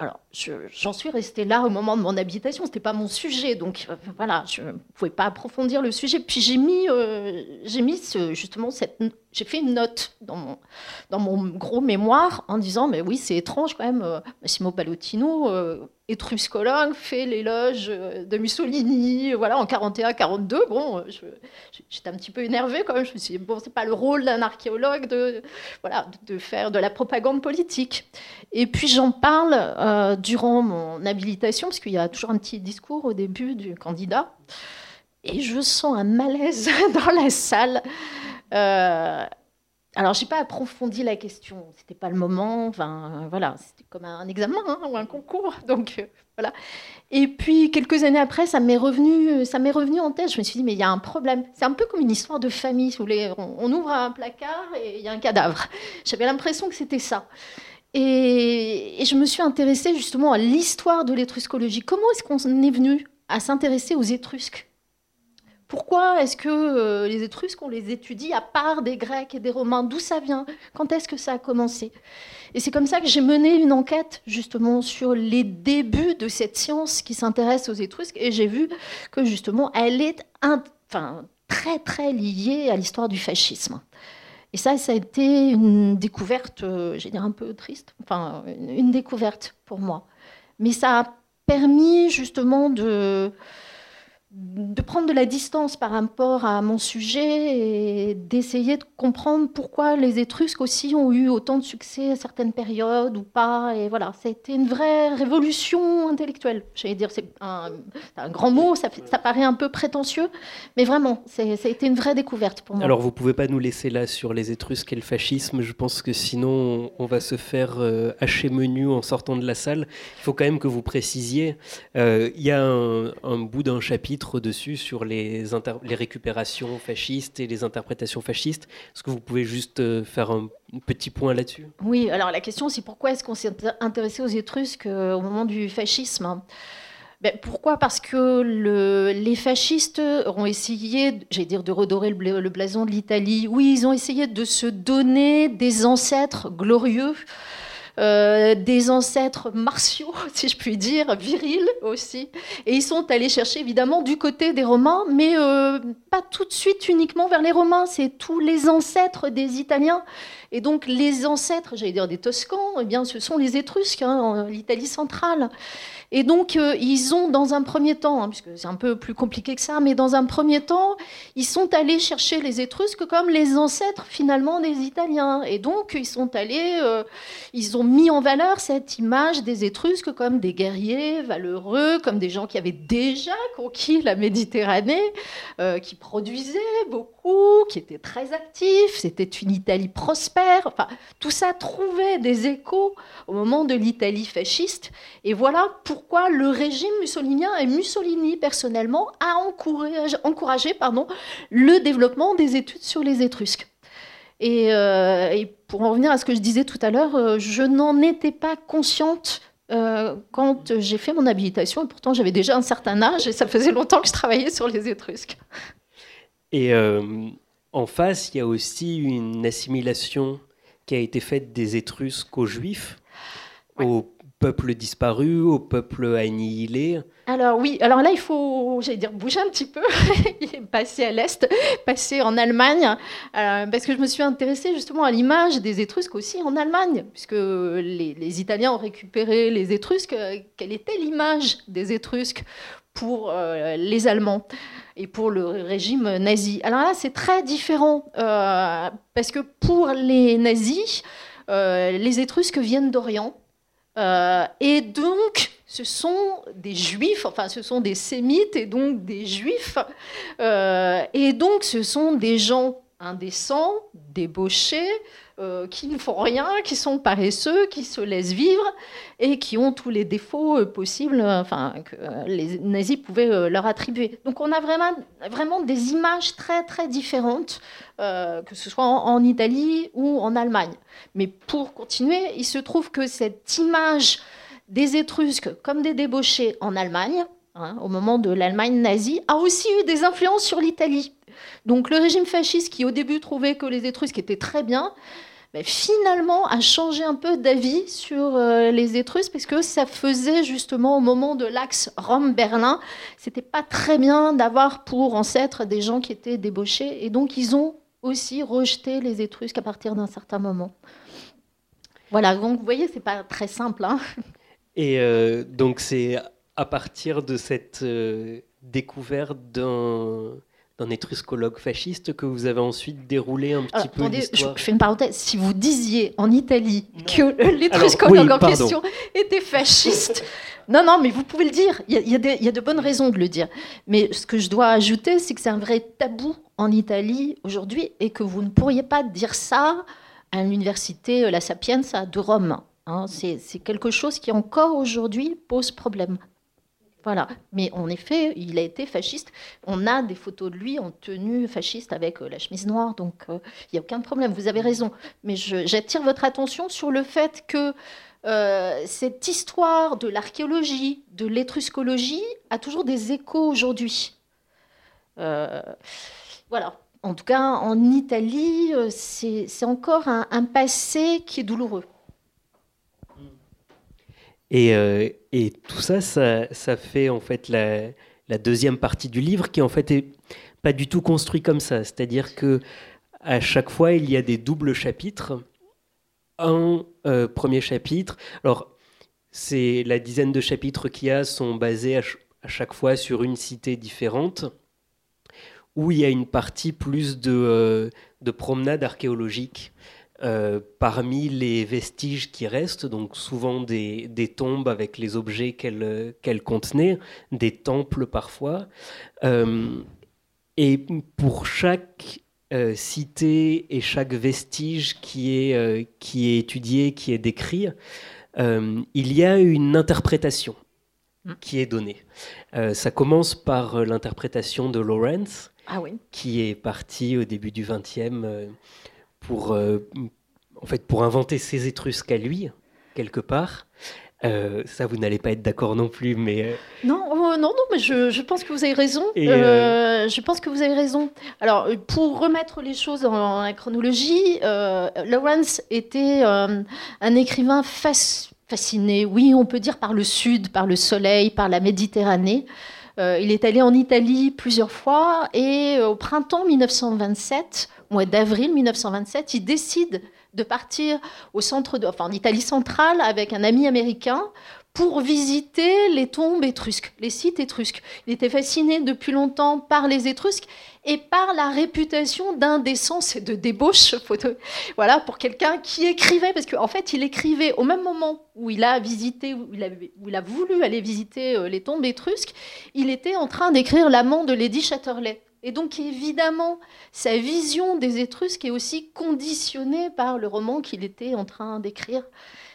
S3: Alors, j'en suis restée là au moment de mon habitation. C'était pas mon sujet, donc euh, voilà, je ne pouvais pas approfondir le sujet. Puis j'ai mis, euh, j'ai mis justement cette, j'ai fait une note dans mon, gros mémoire en disant, mais oui, c'est étrange quand même. Euh, Massimo Pallottino, étruscologue, fait l'éloge de Mussolini, voilà, en 41-42. Bon, j'étais un petit peu énervée quand même. Je me suis dit, bon, c'est pas le rôle d'un archéologue de, voilà, de faire de la propagande politique. Et puis j'en parle euh, durant mon habilitation, parce qu'il y a toujours un petit discours au début du candidat. Et je sens un malaise [LAUGHS] dans la salle. Euh, alors, je n'ai pas approfondi la question, c'était pas le moment. Enfin, voilà, c'était comme un examen hein, ou un concours. [LAUGHS] Donc, euh, voilà. Et puis, quelques années après, ça m'est revenu, ça m'est revenu en tête. Je me suis dit, mais il y a un problème. C'est un peu comme une histoire de famille. Voulez. On, ouvre un placard et il y a un cadavre. [LAUGHS] J'avais l'impression que c'était ça. Et, et, je me suis intéressée justement à l'histoire de l'étruscologie. Comment est-ce qu'on est venu à s'intéresser aux Étrusques? Pourquoi est-ce que euh, les Étrusques, on les étudie à part des Grecs et des Romains? D'où ça vient? Quand est-ce que ça a commencé? Et c'est comme ça que j'ai mené une enquête justement sur les débuts de cette science qui s'intéresse aux Étrusques. Et j'ai vu que justement, elle est enfin, très très liée à l'histoire du fascisme. Et ça, ça a été une découverte, euh, j'ai dire un peu triste, enfin une découverte pour moi. Mais ça a permis justement de de prendre de la distance par rapport à mon sujet et d'essayer de comprendre pourquoi les Étrusques aussi ont eu autant de succès à certaines périodes ou pas. Et voilà, ça a été une vraie révolution intellectuelle. J'allais dire, c'est un, grand mot, ça, paraît un peu prétentieux, mais vraiment, ça a été une vraie découverte pour moi.
S2: Alors, vous pouvez pas nous laisser là sur les Étrusques et le fascisme. Je pense que sinon, on va se faire euh, hacher menu en sortant de la salle. Il faut quand même que vous précisiez. Euh, il y a un bout d'un chapitre dessus sur les, récupérations fascistes et les interprétations fascistes. Est-ce que vous pouvez juste euh, faire un petit point là-dessus?
S3: Oui, alors la question c'est pourquoi est-ce qu'on s'est intéressé aux Étrusques euh, au moment du fascisme ben, pourquoi? Parce que le, les fascistes ont essayé, j'allais dire, de redorer le blason de l'Italie. Oui, ils ont essayé de se donner des ancêtres glorieux euh, des ancêtres martiaux, [LAUGHS] si je puis dire, virils aussi. Et ils sont allés chercher évidemment du côté des Romains, mais euh, pas tout de suite uniquement vers les Romains, c'est tous les ancêtres des Italiens. Et donc les ancêtres, j'allais dire des Toscans, eh bien ce sont les Étrusques, hein, l'Italie centrale. Et donc, euh, ils ont, dans un premier temps, hein, puisque c'est un peu plus compliqué que ça, mais dans un premier temps, ils sont allés chercher les Étrusques comme les ancêtres finalement des Italiens. Et donc, ils sont allés, ils ont mis en valeur cette image des Étrusques comme des guerriers valeureux, comme des gens qui avaient déjà conquis la Méditerranée, euh, qui produisaient beaucoup, qui étaient très actifs. C'était une Italie prospère. Tout ça trouvait des échos au moment de l'Italie fasciste. Et voilà pourquoi le régime mussolinien et Mussolini personnellement a encouragé, encouragé pardon, le développement des études sur les Étrusques. Euh, et, pour en revenir à ce que je disais tout à l'heure, euh, je n'en étais pas consciente euh, quand j'ai fait mon habilitation, et pourtant j'avais déjà un certain âge, et ça faisait longtemps que je travaillais sur les Étrusques.
S2: Et en face, il y a aussi une assimilation qui a été faite des Étrusques aux Juifs, aux peuple disparu, au peuple annihilé
S3: Alors oui, alors là il faut, j'allais dire, bouger un petit peu, [LAUGHS] passer à l'est, passer en Allemagne, euh, parce que je me suis intéressée justement à l'image des Étrusques aussi en Allemagne, puisque les, Italiens ont récupéré les Étrusques. Quelle était l'image des Étrusques pour euh, les Allemands? Et pour le régime nazi Alors là c'est très différent, euh, parce que pour les nazis, les Étrusques viennent d'Orient. Euh, et donc, ce sont des juifs, enfin, ce sont des sémites et donc des juifs. Euh, et donc, ce sont des gens indécents, débauchés, euh, qui ne font rien, qui sont paresseux, qui se laissent vivre et qui ont tous les défauts possibles enfin, que les nazis pouvaient leur attribuer. Donc on a vraiment, vraiment des images très très différentes, que ce soit en, Italie ou en Allemagne. Mais pour continuer, il se trouve que cette image des Étrusques comme des débauchés en Allemagne, hein, au moment de l'Allemagne nazie, a aussi eu des influences sur l'Italie. Donc le régime fasciste qui au début trouvait que les Étrusques étaient très bien, mais finalement a changé un peu d'avis sur euh, les Étrusques parce que ça faisait justement au moment de l'axe Rome-Berlin, c'était pas très bien d'avoir pour ancêtres des gens qui étaient débauchés et donc ils ont aussi rejeté les Étrusques à partir d'un certain moment. Voilà, donc vous voyez, c'est pas très simple. Hein.
S2: Et euh, donc c'est à partir de cette euh, découverte d'un d'un étruscologue fasciste que vous avez ensuite déroulé un petit peu attendez,
S3: Je fais une parenthèse. Si vous disiez en Italie que l'étruscologue en question était fasciste, [LAUGHS] non, non, mais vous pouvez le dire. Il y, a, il y, a de bonnes raisons de le dire. Mais ce que je dois ajouter, c'est que c'est un vrai tabou en Italie aujourd'hui et que vous ne pourriez pas dire ça à l'université euh, La Sapienza de Rome. Hein. c'est quelque chose qui encore aujourd'hui pose problème. Voilà. Mais en effet, il a été fasciste. On a des photos de lui en tenue fasciste avec euh, la chemise noire, donc euh, il n'y a aucun problème. Vous avez raison. Mais j'attire votre attention sur le fait que cette histoire de l'archéologie, de l'étruscologie, a toujours des échos aujourd'hui. voilà en tout cas en Italie, euh, c'est encore un, passé qui est douloureux.
S2: Et, euh, et tout ça, ça, fait en fait la, deuxième partie du livre qui en fait est pas du tout construit comme ça. C'est-à-dire que à chaque fois, il y a des doubles chapitres. Un euh, premier chapitre. Alors, c'est la dizaine de chapitres qu'il y a sont basés à chaque fois sur une cité différente où il y a une partie plus de, euh, de promenade archéologique euh, parmi les vestiges qui restent, donc souvent des, des tombes avec les objets qu'elles qu'elle contenaient, des temples parfois. Euh, et pour chaque cité et chaque vestige qui est, qui est étudié, qui est décrit, il y a une interprétation mm. qui est donnée. ça commence par l'interprétation de Lawrence,
S3: ah
S2: qui est parti au début du XXe euh, pour, euh, en fait, pour inventer ses Étrusques à lui, quelque part. Euh, ça, vous n'allez pas être d'accord non plus, mais
S3: non, non, non, mais je, je, pense que vous avez raison. je pense que vous avez raison. Alors, pour remettre les choses dans la chronologie, Lawrence était un écrivain fasciné, oui, on peut dire par le Sud, par le soleil, par la Méditerranée. Euh, il est allé en Italie plusieurs fois et euh, au printemps 1927, au mois d'avril 1927, il décide de partir au centre en Italie centrale avec un ami américain pour visiter les tombes étrusques, les sites étrusques. Il était fasciné depuis longtemps par les Étrusques et par la réputation d'indécence et de débauche. Voilà, pour quelqu'un qui écrivait, parce qu'en fait, il écrivait au même moment où il a visité, où il a, où il a voulu aller visiter euh, les tombes étrusques, il était en train d'écrire l'amant de Lady Chatterley. Et donc évidemment, sa vision des Étrusques est aussi conditionnée par le roman qu'il était en train d'écrire.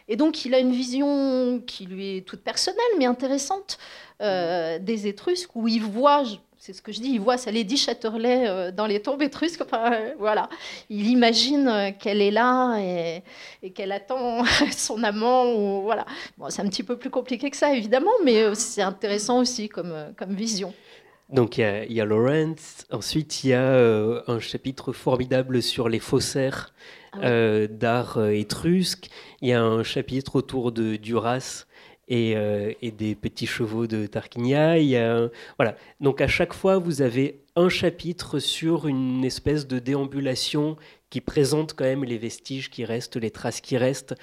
S3: Et donc il a une vision qui lui est toute personnelle, mais intéressante, euh, des Étrusques, où il voit, c'est ce que je dis, il voit sa Lady Chatterley euh, dans les tombes étrusques. Enfin, euh, voilà, il imagine qu'elle est là et, qu'elle attend [LAUGHS] son amant. Ou, voilà, bon, c'est un petit peu plus compliqué que ça, évidemment, mais c'est intéressant aussi comme, comme vision.
S2: Donc il y, a Lawrence, ensuite il y a euh, un chapitre formidable sur les faussaires ah euh, d'art euh, étrusque, il y a un chapitre autour de Duras et, des petits chevaux de Tarquinia, il y a, voilà. Donc à chaque fois vous avez un chapitre sur une espèce de déambulation qui présente quand même les vestiges qui restent, les traces qui restent,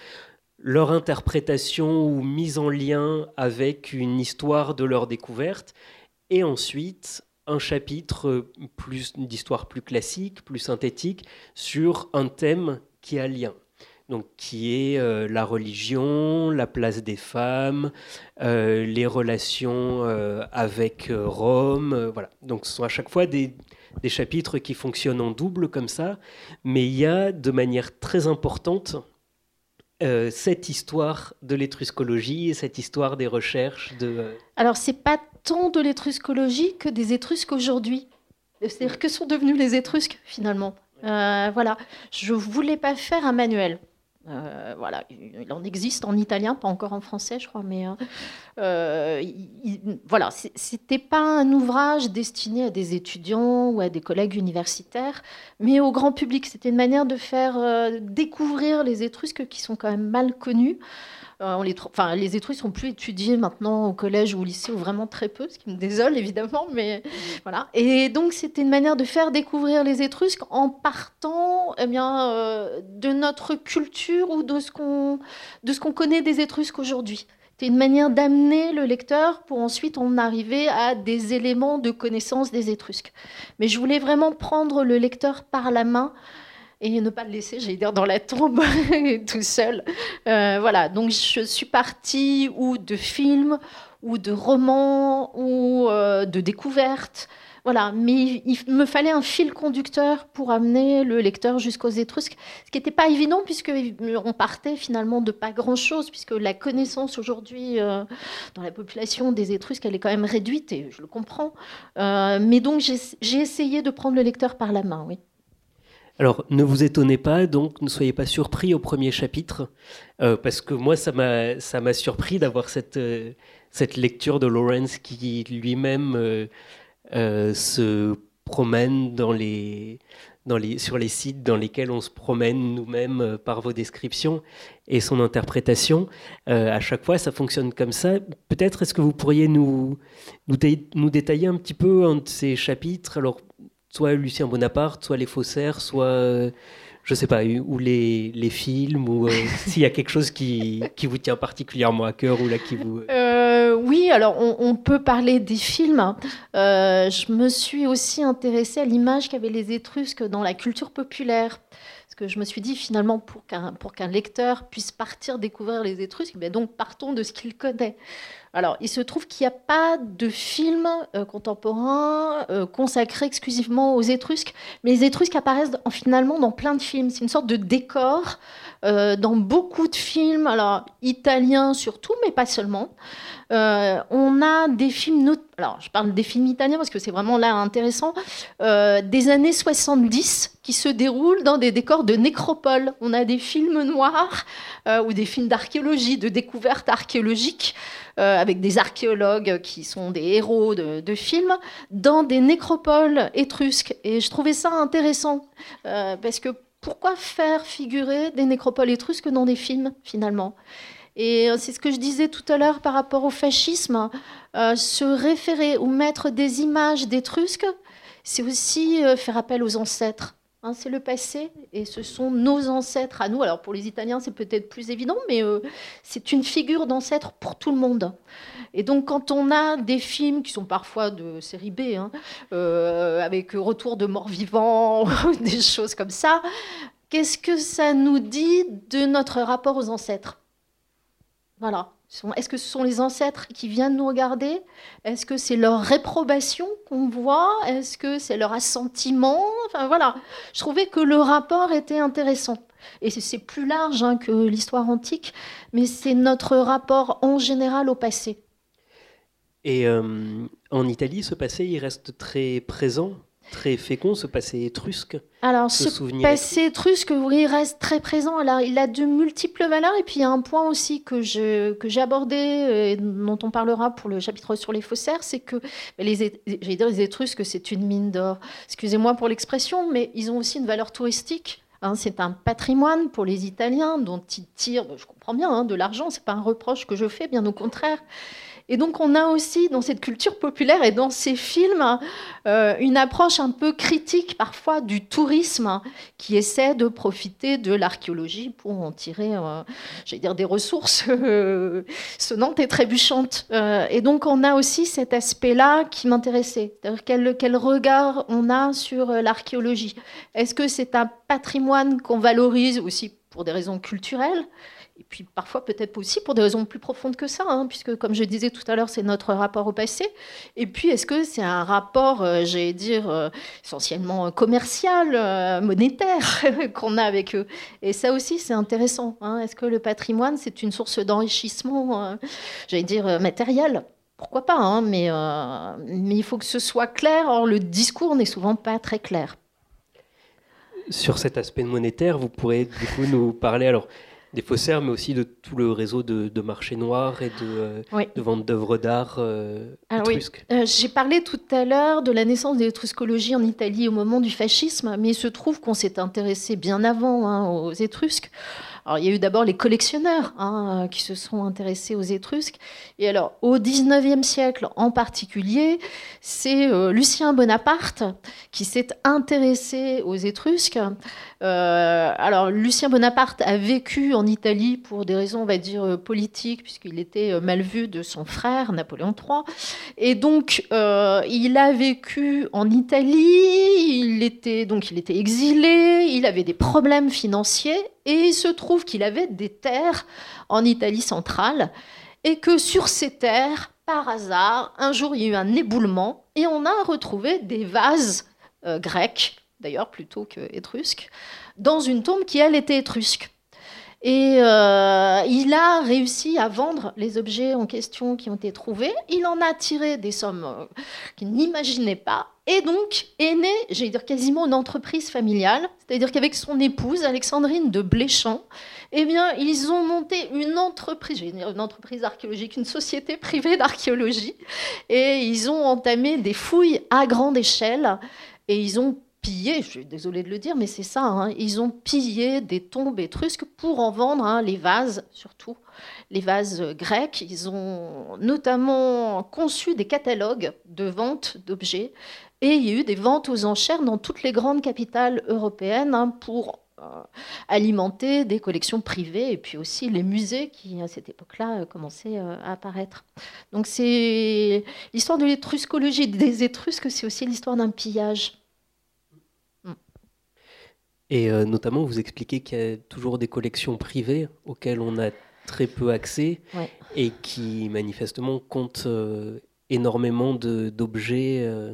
S2: leur interprétation ou mise en lien avec une histoire de leur découverte et ensuite un chapitre plus d'histoire plus classique, plus synthétique, sur un thème qui a lien. Donc, qui est euh, la religion, la place des femmes, euh, les relations euh, avec Rome. voilà. Donc, ce sont à chaque fois des, des chapitres qui fonctionnent en double comme ça, mais il y a de manière très importante cette histoire de l'étruscologie et cette histoire des recherches de...
S3: Alors, c'est pas tant de l'étruscologie que des Étrusques aujourd'hui. C'est-à-dire que sont devenus les Étrusques finalement. Euh, voilà, je voulais pas faire un manuel. Euh, voilà, il en existe en italien, pas encore en français, je crois, mais euh, euh voilà, c'était pas un ouvrage destiné à des étudiants ou à des collègues universitaires, mais au grand public. C'était une manière de faire euh, découvrir les Étrusques qui sont quand même mal connus. Euh, les, enfin, les sont plus étudiés maintenant au collège ou au lycée, ou vraiment très peu, ce qui me désole évidemment, mais [LAUGHS] voilà. Et donc c'était une manière de faire découvrir les Étrusques en partant eh bien, euh, de notre culture ou de ce qu'on de ce qu'on connaît des Étrusques aujourd'hui. C'est une manière d'amener le lecteur pour ensuite en arriver à des éléments de connaissance des Étrusques. Mais je voulais vraiment prendre le lecteur par la main et ne pas le laisser, j'allais dire, dans la tombe [LAUGHS] tout seul. Euh, voilà, donc je suis partie ou de films, ou de romans, ou euh, de découvertes. Voilà, mais il me fallait un fil conducteur pour amener le lecteur jusqu'aux Étrusques, ce qui n'était pas évident puisqu'on partait finalement de pas grand-chose, puisque la connaissance aujourd'hui euh, dans la population des Étrusques, elle est quand même réduite, et je le comprends. mais donc j'ai essayé de prendre le lecteur par la main, oui.
S2: Alors, ne vous étonnez pas, donc ne soyez pas surpris au premier chapitre, euh, parce que moi, ça m'a surpris d'avoir cette, euh, cette lecture de Lawrence qui lui-même euh, se promène dans les, sur les sites dans lesquels on se promène nous-mêmes par vos descriptions et son interprétation. à chaque fois, ça fonctionne comme ça. Peut-être est-ce que vous pourriez nous, détailler un petit peu un de ces chapitres? Soit Lucien Bonaparte, soit les faussaires, soit euh, je sais pas, ou les, les films, ou euh, [LAUGHS] s'il y a quelque chose qui, qui, vous tient particulièrement à cœur ou là qui vous.
S3: Euh, oui, alors on, peut parler des films. je me suis aussi intéressée à l'image qu'avaient les Étrusques dans la culture populaire. Parce que je me suis dit finalement pour qu'un pour qu'un lecteur puisse partir découvrir les Étrusques, ben donc partons de ce qu'il connaît. Alors, il se trouve qu'il n'y a pas de film euh, contemporain euh, consacré exclusivement aux Étrusques, mais les Étrusques apparaissent finalement dans plein de films. C'est une sorte de décor euh, dans beaucoup de films, alors italiens surtout, mais pas seulement. on a des films, alors je parle des films italiens parce que c'est vraiment là intéressant, des années 70 qui se déroulent dans des décors de nécropole. On a des films noirs ou des films d'archéologie, de découverte archéologique. Euh, avec des archéologues qui sont des héros de, films, dans des nécropoles étrusques. Et je trouvais ça intéressant, euh, parce que pourquoi faire figurer des nécropoles étrusques dans des films, finalement? Et euh, c'est ce que je disais tout à l'heure par rapport au fascisme. se référer ou mettre des images d'étrusques, c'est aussi faire appel aux ancêtres. Hein, c'est le passé et ce sont nos ancêtres à nous. Alors pour les Italiens, c'est peut-être plus évident, mais euh, c'est une figure d'ancêtre pour tout le monde. Et donc quand on a des films qui sont parfois de série B, hein, euh, avec retour de morts vivants, [LAUGHS] des choses comme ça, qu'est-ce que ça nous dit de notre rapport aux ancêtres? Voilà. Est-ce que ce sont les ancêtres qui viennent nous regarder? Est-ce que c'est leur réprobation qu'on voit? Est-ce que c'est leur assentiment? Enfin voilà, je trouvais que le rapport était intéressant. Et c'est plus large hein, que l'histoire antique, mais c'est notre rapport en général au passé.
S2: Et euh, en Italie, ce passé, il reste très présent? Très fécond, ce passé étrusque
S3: Alors, ce, passé étrusque, oui, reste très présent. Alors, il a de multiples valeurs. Et puis, il y a un point aussi que, je, que j'ai abordé et dont on parlera pour le chapitre sur les faussaires, c'est que les, j'allais dire les Étrusques, c'est une mine d'or. Excusez-moi pour l'expression, mais ils ont aussi une valeur touristique. Hein, c'est un patrimoine pour les Italiens dont ils tirent, je comprends bien, hein, de l'argent. C'est pas un reproche que je fais, bien au contraire. Et donc on a aussi dans cette culture populaire et dans ces films euh, une approche un peu critique parfois du tourisme qui essaie de profiter de l'archéologie pour en tirer, euh, dire, des ressources euh, sonnantes et trébuchantes. et donc on a aussi cet aspect-là qui m'intéressait. Quel regard on a sur l'archéologie Est-ce que c'est un patrimoine qu'on valorise aussi pour des raisons culturelles et puis parfois peut-être aussi pour des raisons plus profondes que ça, hein, puisque comme je disais tout à l'heure, c'est notre rapport au passé. Et puis est-ce que c'est un rapport, euh, j'allais dire, euh, essentiellement commercial, euh, monétaire [LAUGHS] qu'on a avec eux? Et ça aussi, c'est intéressant. Hein. Est-ce que le patrimoine, c'est une source d'enrichissement, j'allais dire, matériel? Pourquoi pas, hein, mais, il faut que ce soit clair. Or, le discours n'est souvent pas très clair.
S2: Sur cet aspect monétaire, vous pourrez nous parler. Alors, des faussaires, mais aussi de tout le réseau de, de marchés noirs et de, euh, de vente d'œuvres d'art euh, ah étrusques.
S3: Euh, j'ai parlé tout à l'heure de la naissance de l'étruscologie en Italie au moment du fascisme, mais il se trouve qu'on s'est intéressé bien avant hein, aux Étrusques. Alors, il y a eu d'abord les collectionneurs hein, qui se sont intéressés aux Étrusques. Et alors, au XIXe siècle en particulier, c'est Lucien Bonaparte qui s'est intéressé aux Étrusques. Euh, alors, Lucien Bonaparte a vécu en Italie pour des raisons, on va dire, euh, politiques, puisqu'il était euh, mal vu de son frère, Napoléon III. Et donc, il a vécu en Italie, il était, donc il était exilé, il avait des problèmes financiers, et il se trouve qu'il avait des terres en Italie centrale, et que sur ces terres, par hasard, un jour, il y a eu un éboulement, et on a retrouvé des vases grecs d'ailleurs plutôt que étrusque, dans une tombe qui, elle, était étrusque. Et euh, il a réussi à vendre les objets en question qui ont été trouvés. Il en a tiré des sommes euh, qu'il n'imaginait pas. Et donc est née, j'allais dire quasiment une entreprise familiale. C'est-à-dire qu'avec son épouse, Alexandrine de Bléchamp, eh bien, ils ont monté une entreprise, une entreprise archéologique, une société privée d'archéologie. Et ils ont entamé des fouilles à grande échelle. Et ils ont pillé, je suis désolée de le dire, mais c'est ça, hein, ils ont pillé des tombes étrusques pour en vendre hein, les vases, surtout les vases grecs. Ils ont notamment conçu des catalogues de vente d'objets et il y a eu des ventes aux enchères dans toutes les grandes capitales européennes hein, pour euh, alimenter des collections privées et puis aussi les musées qui, à cette époque-là, commençaient euh, à apparaître. Donc c'est l'histoire de l'étruscologie des Étrusques, c'est aussi l'histoire d'un pillage.
S2: Et euh, notamment, vous expliquez qu'il y a toujours des collections privées auxquelles on a très peu accès et qui manifestement comptent euh, énormément d'objets. Euh.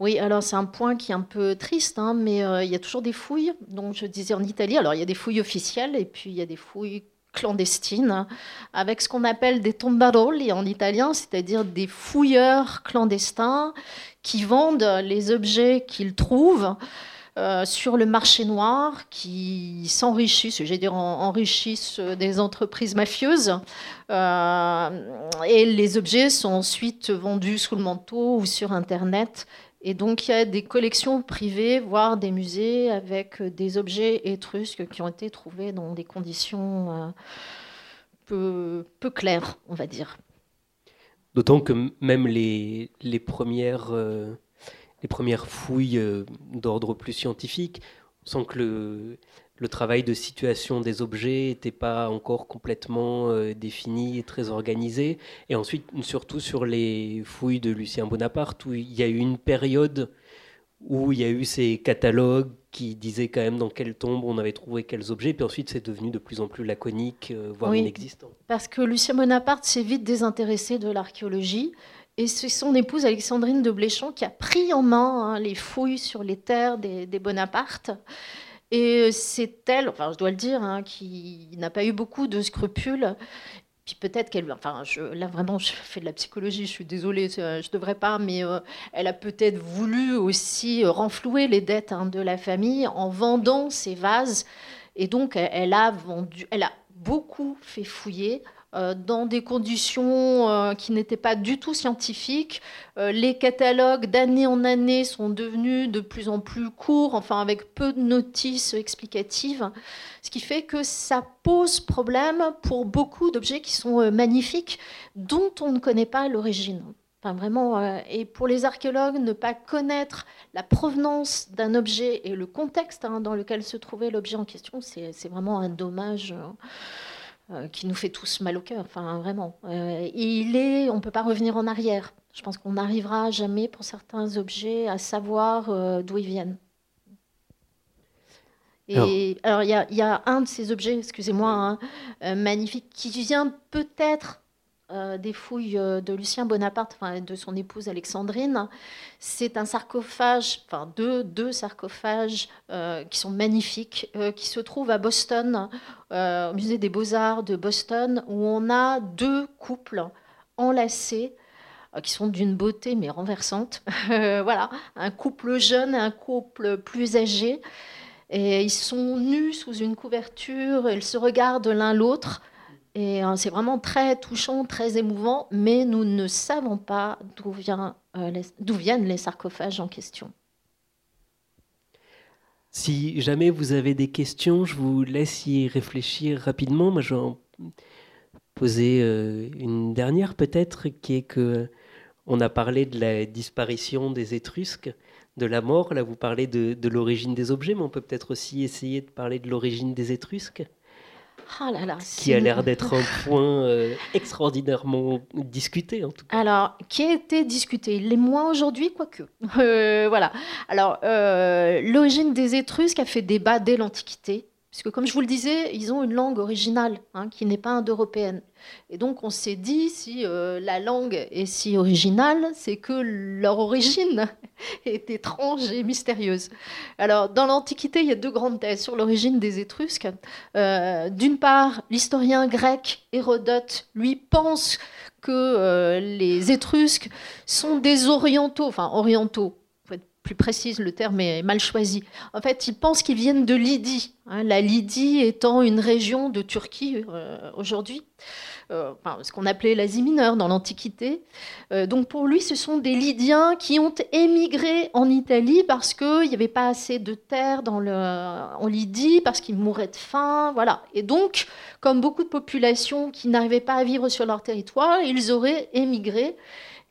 S3: Oui, alors c'est un point qui est un peu triste, hein, mais il y a toujours des fouilles. Donc je disais en Italie, alors il y a des fouilles officielles et puis il y a des fouilles clandestines avec ce qu'on appelle des tombaroli en italien, c'est-à-dire des fouilleurs clandestins qui vendent les objets qu'ils trouvent euh, sur le marché noir qui s'enrichissent, j'ai dire enrichissent des entreprises mafieuses. Euh, et les objets sont ensuite vendus sous le manteau ou sur Internet. Et donc il y a des collections privées, voire des musées avec des objets étrusques qui ont été trouvés dans des conditions euh, peu, claires, on va dire.
S2: D'autant que même les, les premières les premières fouilles d'ordre plus scientifique. On sent que le, le travail de situation des objets n'était pas encore complètement euh, défini et très organisé. Et ensuite, surtout sur les fouilles de Lucien Bonaparte, où il y a eu une période où il y a eu ces catalogues qui disaient quand même dans quelle tombe on avait trouvé quels objets, puis ensuite c'est devenu de plus en plus laconique, euh, voire inexistant.
S3: Parce que Lucien Bonaparte s'est vite désintéressé de l'archéologie, et c'est son épouse Alexandrine de Bléchamp qui a pris en main hein, les fouilles sur les terres des, des Bonaparte. Et c'est elle, enfin je dois le dire, hein, qui n'a pas eu beaucoup de scrupules. Puis peut-être qu'elle, enfin je, là vraiment je fais de la psychologie, je suis désolée, je devrais pas, mais euh, elle a peut-être voulu aussi renflouer les dettes hein, de la famille en vendant ses vases. Et donc elle a vendu, elle a beaucoup fait fouiller euh, dans des conditions euh, qui n'étaient pas du tout scientifiques. Euh, les catalogues d'année en année sont devenus de plus en plus courts, enfin avec peu de notices explicatives, ce qui fait que ça pose problème pour beaucoup d'objets qui sont magnifiques, dont on ne connaît pas l'origine. Enfin, vraiment, et pour les archéologues, ne pas connaître la provenance d'un objet et le contexte hein, dans lequel se trouvait l'objet en question, c'est vraiment un dommage. Euh, qui nous fait tous mal au cœur, enfin vraiment. Euh, il est, on ne peut pas revenir en arrière. Je pense qu'on n'arrivera jamais pour certains objets à savoir euh, d'où ils viennent. Et alors, il y, a un de ces objets, excusez-moi, hein, magnifique, qui vient peut-être euh, des fouilles euh, de Lucien Bonaparte, enfin, de son épouse Alexandrine. C'est un sarcophage, enfin deux, deux sarcophages euh, qui sont magnifiques, qui se trouvent à Boston, au musée des beaux-arts de Boston, où on a deux couples enlacés qui sont d'une beauté mais renversante. [LAUGHS] voilà, un couple jeune et un couple plus âgé. Et ils sont nus sous une couverture, ils se regardent l'un l'autre. Et euh, c'est vraiment très touchant, très émouvant, mais nous ne savons pas d'où euh, viennent les sarcophages en question.
S2: Si jamais vous avez des questions, je vous laisse y réfléchir rapidement. Moi, je vais en poser euh, une dernière peut-être, qui est que on a parlé de la disparition des Étrusques, de la mort. Là, vous parlez de l'origine des objets, mais on peut peut-être aussi essayer de parler de l'origine des Étrusques.
S3: Ah
S2: qui a l'air d'être un [LAUGHS] point euh, extraordinairement discuté en tout cas.
S3: Alors, qui a été discuté? Il l'est moins aujourd'hui, quoique. [LAUGHS] Euh, voilà. Alors, euh, l'origine des Étrusques a fait débat dès l'Antiquité. Puisque, comme je vous le disais, ils ont une langue originale hein, qui n'est pas indo-européenne. Et donc, on s'est dit, si euh, la langue est si originale, c'est que leur origine [LAUGHS] est étrange et mystérieuse. Alors, dans l'Antiquité, il y a deux grandes thèses sur l'origine des Étrusques. Euh, d'une part, l'historien grec Hérodote, lui, pense que euh, les Étrusques sont des orientaux, enfin orientaux, plus précise, le terme est mal choisi. En fait, ils pensent qu'ils viennent de Lydie, hein, la Lydie étant une région de Turquie euh, aujourd'hui, euh, ce qu'on appelait l'Asie mineure dans l'Antiquité. Euh, donc pour lui, ce sont des Lydiens qui ont émigré en Italie parce qu'il n'y avait pas assez de terre dans le, en Lydie, parce qu'ils mouraient de faim, voilà. Et donc, comme beaucoup de populations qui n'arrivaient pas à vivre sur leur territoire, ils auraient émigré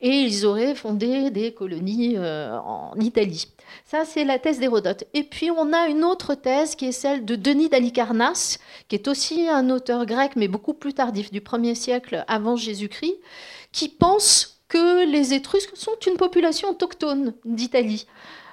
S3: et ils auraient fondé des colonies euh, en Italie. Ça, c'est la thèse d'Hérodote. Et puis, on a une autre thèse qui est celle de Denis d'Alicarnasse, qui est aussi un auteur grec, mais beaucoup plus tardif, du 1er siècle avant Jésus-Christ, qui pense que les Étrusques sont une population autochtone d'Italie.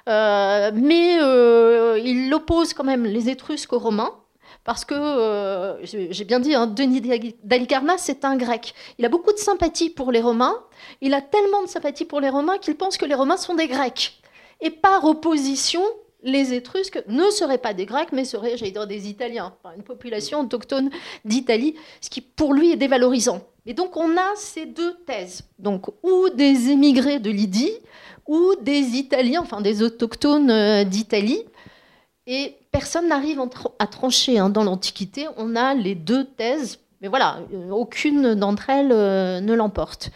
S3: Euh, mais euh, il oppose quand même les Étrusques aux Romains, parce que, j'ai bien dit, hein, Denis d'Alicarnasse, c'est un grec. Il a beaucoup de sympathie pour les Romains. Il a tellement de sympathie pour les Romains qu'il pense que les Romains sont des Grecs. Et par opposition, les Étrusques ne seraient pas des Grecs, mais seraient, j'allais dire, des Italiens, une population autochtone d'Italie, ce qui pour lui est dévalorisant. Et donc on a ces deux thèses, donc ou des émigrés de Lydie, ou des Italiens, enfin des autochtones euh, d'Italie. Et personne n'arrive à trancher. Hein. Dans l'Antiquité, on a les deux thèses, mais voilà, euh, aucune d'entre elles euh, ne l'emporte.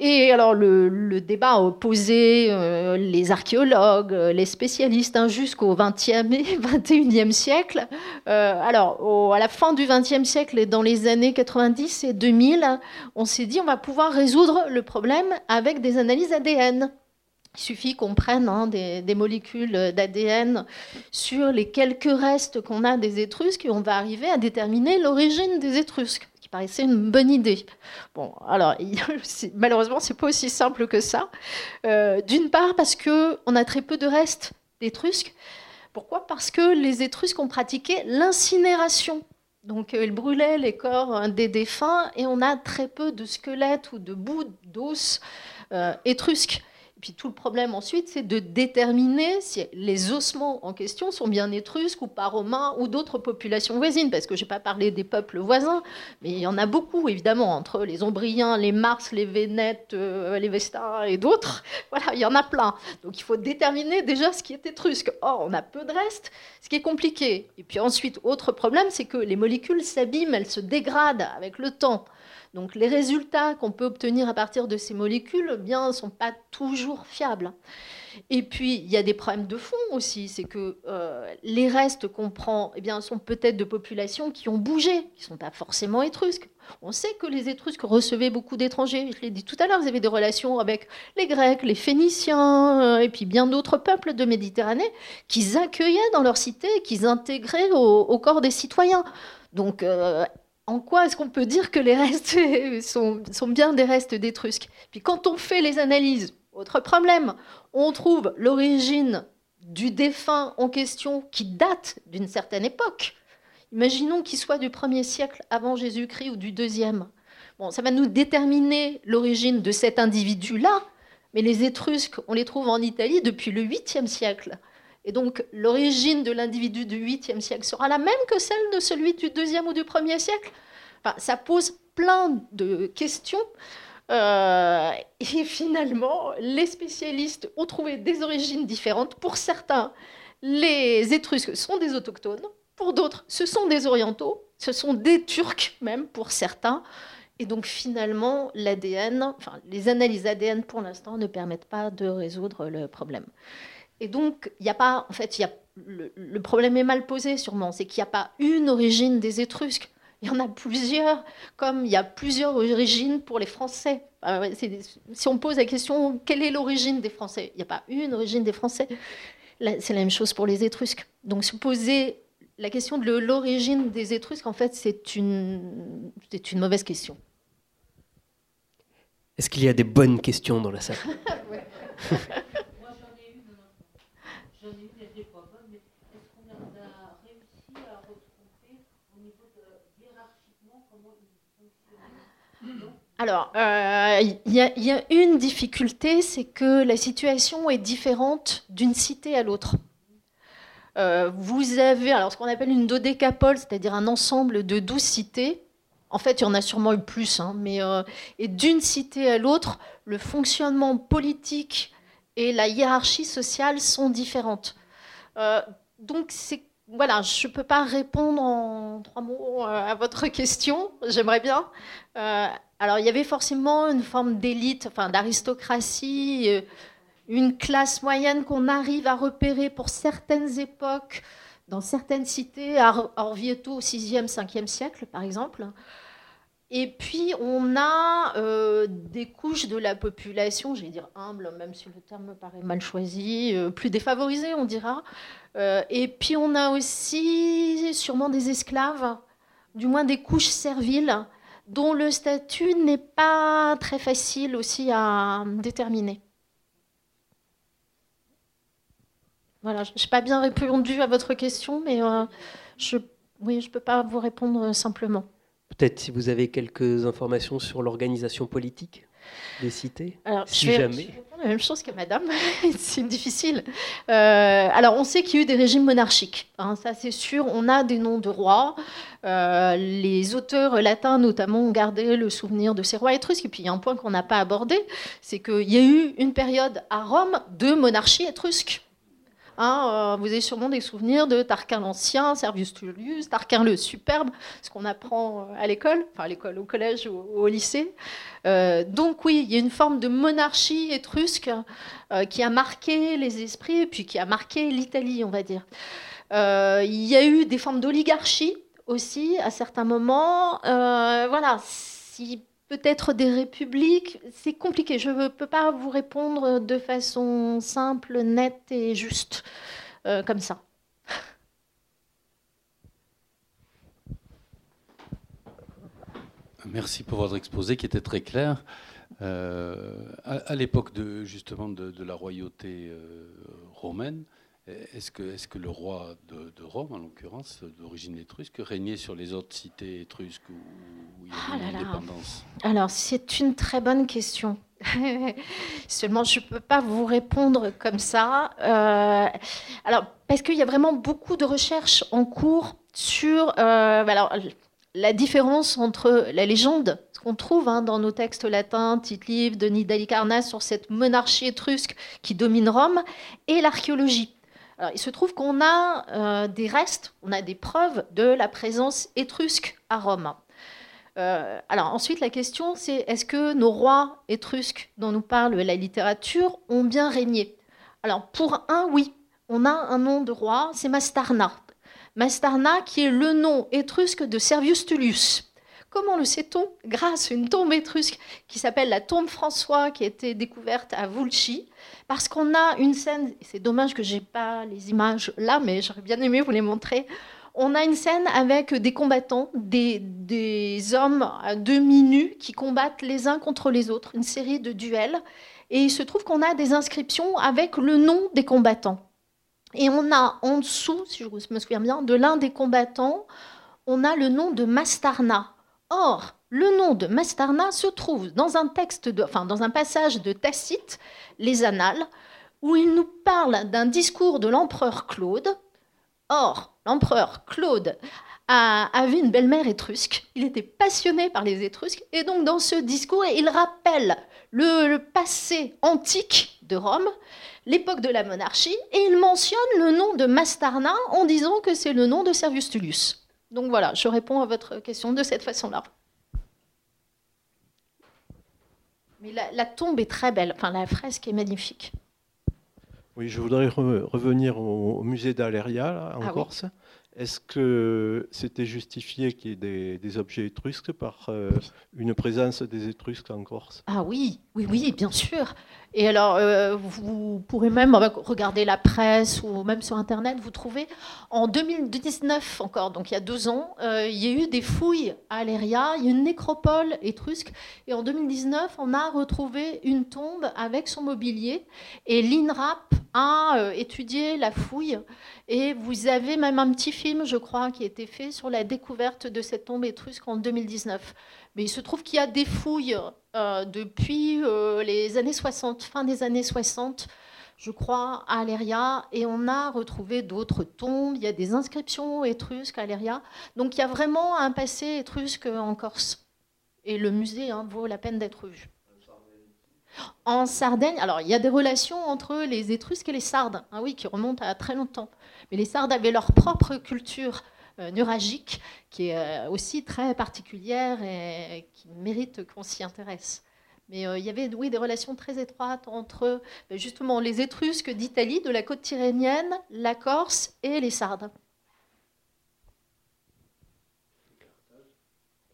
S3: Et alors le, débat a opposé euh, les archéologues, les spécialistes hein, jusqu'au 20e et [LAUGHS] 21e siècle. alors à la fin du 20e siècle et dans les années 90 et 2000, on s'est dit on va pouvoir résoudre le problème avec des analyses ADN. Il suffit qu'on prenne hein, des, molécules d'ADN sur les quelques restes qu'on a des Étrusques et on va arriver à déterminer l'origine des Étrusques, paraissait une bonne idée. Bon, alors malheureusement, c'est pas aussi simple que ça. Euh, d'une part parce que on a très peu de restes d'Étrusques. Pourquoi? Parce que les Étrusques ont pratiqué l'incinération. Donc, euh, ils brûlaient les corps des défunts et on a très peu de squelettes ou de bouts d'os euh, étrusques puis tout le problème ensuite, c'est de déterminer si les ossements en question sont bien étrusques ou pas romains ou d'autres populations voisines, parce que je n'ai pas parlé des peuples voisins, mais il y en a beaucoup, évidemment, entre les Ombriens, les Mars, les Vénètes, euh, les Vestins et d'autres. [LAUGHS] Voilà, il y en a plein. Donc il faut déterminer déjà ce qui est étrusque. Or, on a peu de restes, ce qui est compliqué. Et puis ensuite, autre problème, c'est que les molécules s'abîment, elles se dégradent avec le temps. Donc les résultats qu'on peut obtenir à partir de ces molécules eh bien, ne sont pas toujours fiables. Et puis, il y a des problèmes de fond aussi. C'est que euh, les restes qu'on prend eh bien, sont peut-être de populations qui ont bougé, qui ne sont pas forcément étrusques. On sait que les Étrusques recevaient beaucoup d'étrangers. Je l'ai dit tout à l'heure, vous avez des relations avec les Grecs, les Phéniciens, euh, et puis bien d'autres peuples de Méditerranée qu'ils accueillaient dans leur cité, qu'ils intégraient au, corps des citoyens. Donc, euh, en quoi est-ce qu'on peut dire que les restes [LAUGHS] sont, bien des restes d'Étrusques? Puis quand on fait les analyses, autre problème, on trouve l'origine du défunt en question qui date d'une certaine époque. Imaginons qu'il soit du 1er siècle avant Jésus-Christ ou du deuxième. Bon, ça va nous déterminer l'origine de cet individu-là, mais les Étrusques, on les trouve en Italie depuis le 8e siècle. Et donc l'origine de l'individu du 8e siècle sera la même que celle de celui du 2e ou du 1er siècle Ça pose plein de questions. Euh, et finalement, les spécialistes ont trouvé des origines différentes. Pour certains, les Étrusques sont des autochtones. Pour d'autres, ce sont des orientaux. Ce sont des Turcs même pour certains. Et donc finalement, l'ADN, les analyses ADN pour l'instant ne permettent pas de résoudre le problème. Et donc, il n'y a pas, en fait, y a, le, problème est mal posé sûrement, c'est qu'il n'y a pas une origine des Étrusques. Il y en a plusieurs, comme il y a plusieurs origines pour les Français. si on pose la question, quelle est l'origine des Français? Il n'y a pas une origine des Français. C'est la même chose pour les Étrusques. Donc, se poser la question de l'origine des Étrusques, en fait, c'est une, une mauvaise question.
S2: Est-ce qu'il y a des bonnes questions dans la salle? [LAUGHS] [LAUGHS]
S3: Alors, euh, il y, a une difficulté, c'est que la situation est différente d'une cité à l'autre. Euh, vous avez alors ce qu'on appelle une dodécapole, c'est-à-dire un ensemble de douze cités. En fait, il y en a sûrement eu plus, hein, mais euh, et d'une cité à l'autre, le fonctionnement politique et la hiérarchie sociale sont différentes. donc, voilà, je ne peux pas répondre en trois mots à votre question. J'aimerais bien. Alors il y avait forcément une forme d'élite, enfin d'aristocratie, euh, une classe moyenne qu'on arrive à repérer pour certaines époques dans certaines cités, à Orvieto au 6e, 5e siècle par exemple. Et puis on a euh, des couches de la population, je vais dire humble, même si le terme me paraît mal choisi, euh, plus défavorisées on dira. et puis on a aussi sûrement des esclaves, du moins des couches serviles dont le statut n'est pas très facile aussi à déterminer. Voilà, je n'ai pas bien répondu à votre question, mais euh, je oui, je ne peux pas vous répondre simplement.
S2: Peut-être si vous avez quelques informations sur l'organisation politique? Des cités, alors, si jamais.
S3: la même chose que Madame, [LAUGHS] c'est difficile. Euh, alors, on sait qu'il y a eu des régimes monarchiques, hein, ça c'est sûr. On a des noms de rois. Euh, les auteurs latins, notamment, ont gardé le souvenir de ces rois étrusques. Et puis, il y a un point qu'on n'a pas abordé, c'est qu'il y a eu une période à Rome de monarchie étrusque. Hein, euh, vous avez sûrement des souvenirs de Tarquin l'Ancien, Servius Tullius, Tarquin le Superbe, ce qu'on apprend à l'école, enfin à l'école, au collège ou au lycée. Euh, donc oui, il y a une forme de monarchie étrusque euh, qui a marqué les esprits et puis qui a marqué l'Italie, on va dire. Euh, il y a eu des formes d'oligarchie aussi à certains moments. voilà, si peut-être des républiques. C'est compliqué. Je ne peux pas vous répondre de façon simple, nette et juste, euh, comme ça.
S4: Merci pour votre exposé qui était très clair. Euh, à, l'époque de, justement de, la royauté euh, romaine, est-ce que, est que, le roi de, Rome, en l'occurrence, d'origine étrusque, régnait sur les autres cités étrusques où, il y avait ah
S3: Alors, c'est une très bonne question. [LAUGHS] Seulement, je ne peux pas vous répondre comme ça. Euh, alors, parce qu'il y a vraiment beaucoup de recherches en cours sur alors, la différence entre la légende qu'on trouve hein, dans nos textes latins, Tite-Livre, Denis d'Alicarnasse, sur cette monarchie étrusque qui domine Rome, et l'archéologie. Il se trouve qu'on a euh, des restes, on a des preuves de la présence étrusque à Rome. Euh, alors ensuite, la question, c'est est-ce que nos rois étrusques dont nous parle la littérature ont bien régné? Alors pour un, oui. On a un nom de roi, c'est Mastarna. Mastarna qui est le nom étrusque de Servius Tullius. Comment le sait-on Grâce à une tombe étrusque qui s'appelle la tombe François, qui a été découverte à Vulci, parce qu'on a une scène, c'est dommage que j'ai pas les images là, mais j'aurais bien aimé vous les montrer. On a une scène avec des combattants, des, des hommes à demi nus qui combattent les uns contre les autres, une série de duels. Et il se trouve qu'on a des inscriptions avec le nom des combattants. Et on a en dessous, si je me souviens bien, de l'un des combattants, on a le nom de Mastarna. Or, le nom de Mastarna se trouve dans un passage de Tacite, les Annales, où il nous parle d'un discours de l'empereur Claude. Or, l'empereur Claude avait une belle-mère étrusque, il était passionné par les Étrusques, et donc dans ce discours, il rappelle le passé antique de Rome, l'époque de la monarchie, et il mentionne le nom de Mastarna en disant que c'est le nom de Servius Tullius. Donc voilà, je réponds à votre question de cette façon-là. Mais la, tombe est très belle, enfin la fresque est magnifique.
S5: Oui, je voudrais revenir au, musée d'Aléria en ah Corse. Est-ce que c'était justifié qu'il y ait des, objets étrusques par euh, une présence des Étrusques en Corse?
S3: Ah oui, oui, oui, bien sûr. Et alors, euh, vous pourrez même regarder la presse ou même sur Internet, vous trouvez, en 2019 encore, donc il y a deux ans, euh, il y a eu des fouilles à Aléria, il y a une nécropole étrusque, et en 2019, on a retrouvé une tombe avec son mobilier, et l'INRAP a euh, étudié la fouille, et vous avez même un petit film, je crois, qui a été fait sur la découverte de cette tombe étrusque en 2019. Mais il se trouve qu'il y a des fouilles euh, depuis euh, les années 60, fin des années 60, je crois, à Aléria, et on a retrouvé d'autres tombes. Il y a des inscriptions étrusques à Aléria. Donc il y a vraiment un passé étrusque en Corse. Et le musée hein, vaut la peine d'être vu. En Sardaigne, alors il y a des relations entre les Étrusques et les Sardes, hein, oui, qui remontent à très longtemps. Mais les Sardes avaient leur propre culture neuralgique, qui est euh, aussi très particulière et qui mérite qu'on s'y intéresse. Mais euh, il y avait oui, des relations très étroites entre justement les Étrusques d'Italie, de la côte tyrrhénienne, la Corse et les Sardes.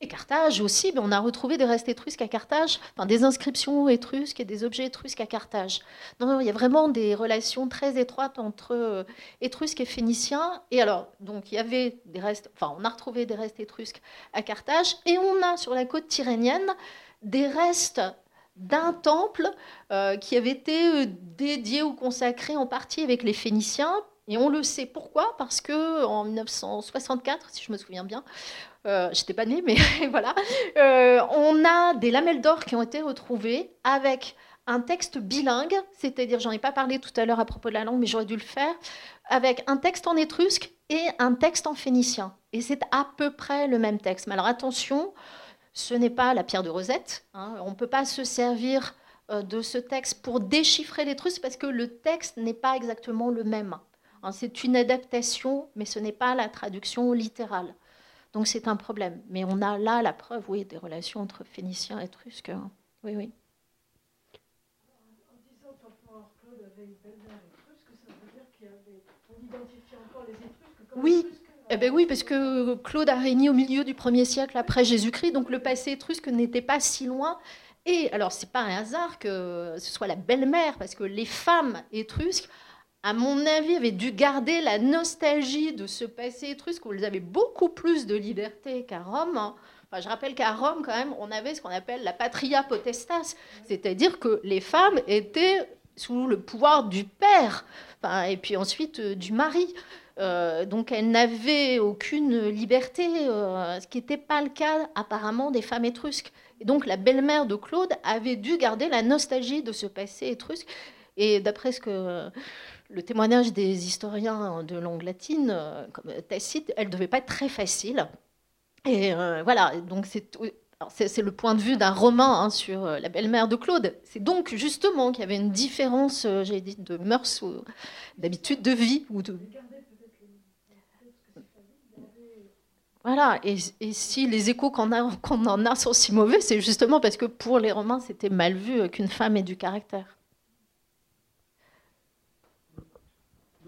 S3: Et Carthage aussi, on a retrouvé des restes étrusques à Carthage, enfin des inscriptions étrusques et des objets étrusques à Carthage. Non, il y a vraiment des relations très étroites entre euh, étrusques et phéniciens. Et alors, donc il y avait des restes, enfin on a retrouvé des restes étrusques à Carthage, et on a sur la côte tyrrhénienne des restes d'un temple euh, qui avait été euh, dédié ou consacré en partie avec les Phéniciens. Et on le sait pourquoi? Parce que en 1964, si je me souviens bien, euh, j'étais pas née, mais [LAUGHS] voilà. Euh, on a des lamelles d'or qui ont été retrouvées avec un texte bilingue, c'est-à-dire, j'en ai pas parlé tout à l'heure à propos de la langue, mais j'aurais dû le faire, avec un texte en étrusque et un texte en phénicien. Et c'est à peu près le même texte. Mais alors attention, ce n'est pas la pierre de Rosette. Hein. On ne peut pas se servir euh, de ce texte pour déchiffrer l'étrusque parce que le texte n'est pas exactement le même. Hein. C'est une adaptation, mais ce n'est pas la traduction littérale. Donc c'est un problème. Mais on a là la preuve, oui, des relations entre Phéniciens et Étrusques. Hein. Oui, oui. En disant Claude avait une belle-mère étrusque, ça veut dire qu'il y avait... On identifie encore les Étrusques comme oui. Étrusques Eh bien oui, parce que Claude a régné au milieu du 1er siècle après Jésus-Christ, donc le passé étrusque n'était pas si loin. Et alors, c'est pas un hasard que ce soit la belle-mère, parce que les femmes étrusques, à mon avis, avaient dû garder la nostalgie de ce passé étrusque où elles avaient beaucoup plus de liberté qu'à Rome. Hein. Enfin, je rappelle qu'à Rome, quand même, on avait ce qu'on appelle la patria potestas, c'est-à-dire que les femmes étaient sous le pouvoir du père, enfin, et puis ensuite euh, du mari. Euh, donc elles n'avaient aucune liberté, euh, ce qui n'était pas le cas apparemment des femmes étrusques. Et donc la belle-mère de Claude avait dû garder la nostalgie de ce passé étrusque. Et d'après ce que le témoignage des historiens de langue latine, euh, comme Tacite, elle ne devait pas être très facile. Et euh, voilà, donc c'est le point de vue d'un roman hein, sur euh, la belle-mère de Claude. C'est donc justement qu'il y avait une différence, j'ai dit, de mœurs ou d'habitude de vie. Ou de... Voilà, et, si les échos qu'on en a sont si mauvais, c'est justement parce que pour les Romains, c'était mal vu qu'une femme ait du caractère.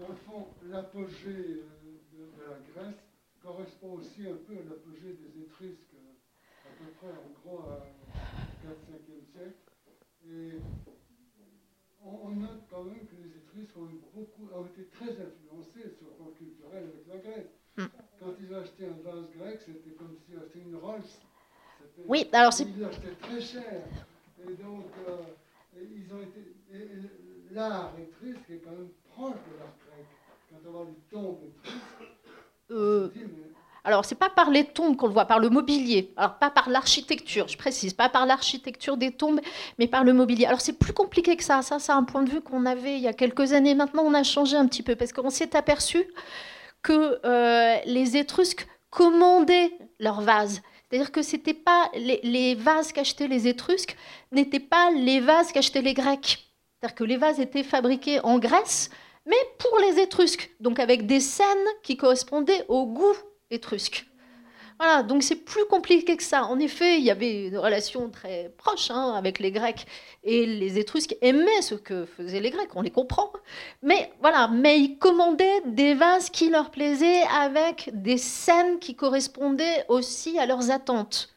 S6: Dans le fond, l'apogée euh, de, la Grèce correspond aussi un peu à l'apogée des Étrusques, à peu près en gros à 4-5e siècle. Et on, note quand même que les Étrusques ont, beaucoup, ont été très influencés sur le plan culturel avec la Grèce. Hmm. Quand ils achetaient un vase grec, c'était comme s'ils achetaient une Rolls.
S3: Oui, alors c'est.
S6: Ils l'achetaient très cher. Et donc, euh, ils ont été. L'art étrusque est quand même proche de l'art
S3: euh, alors, c'est pas par les tombes qu'on le voit, par le mobilier. Alors, pas par l'architecture, je précise, pas par l'architecture des tombes, mais par le mobilier. Alors, c'est plus compliqué que ça. Ça, c'est un point de vue qu'on avait il y a quelques années. Maintenant, on a changé un petit peu parce qu'on s'est aperçu que euh, les Étrusques commandaient leurs vases. C'est-à-dire que c'était pas les, vases qu'achetaient les Étrusques n'étaient pas les vases qu'achetaient les Grecs. C'est-à-dire que les vases étaient fabriqués en Grèce, mais pour les Étrusques, donc avec des scènes qui correspondaient au goût étrusque. Voilà, donc c'est plus compliqué que ça. En effet, il y avait une relation très proche hein, avec les Grecs et les Étrusques aimaient ce que faisaient les Grecs, on les comprend. Mais voilà, mais ils commandaient des vases qui leur plaisaient avec des scènes qui correspondaient aussi à leurs attentes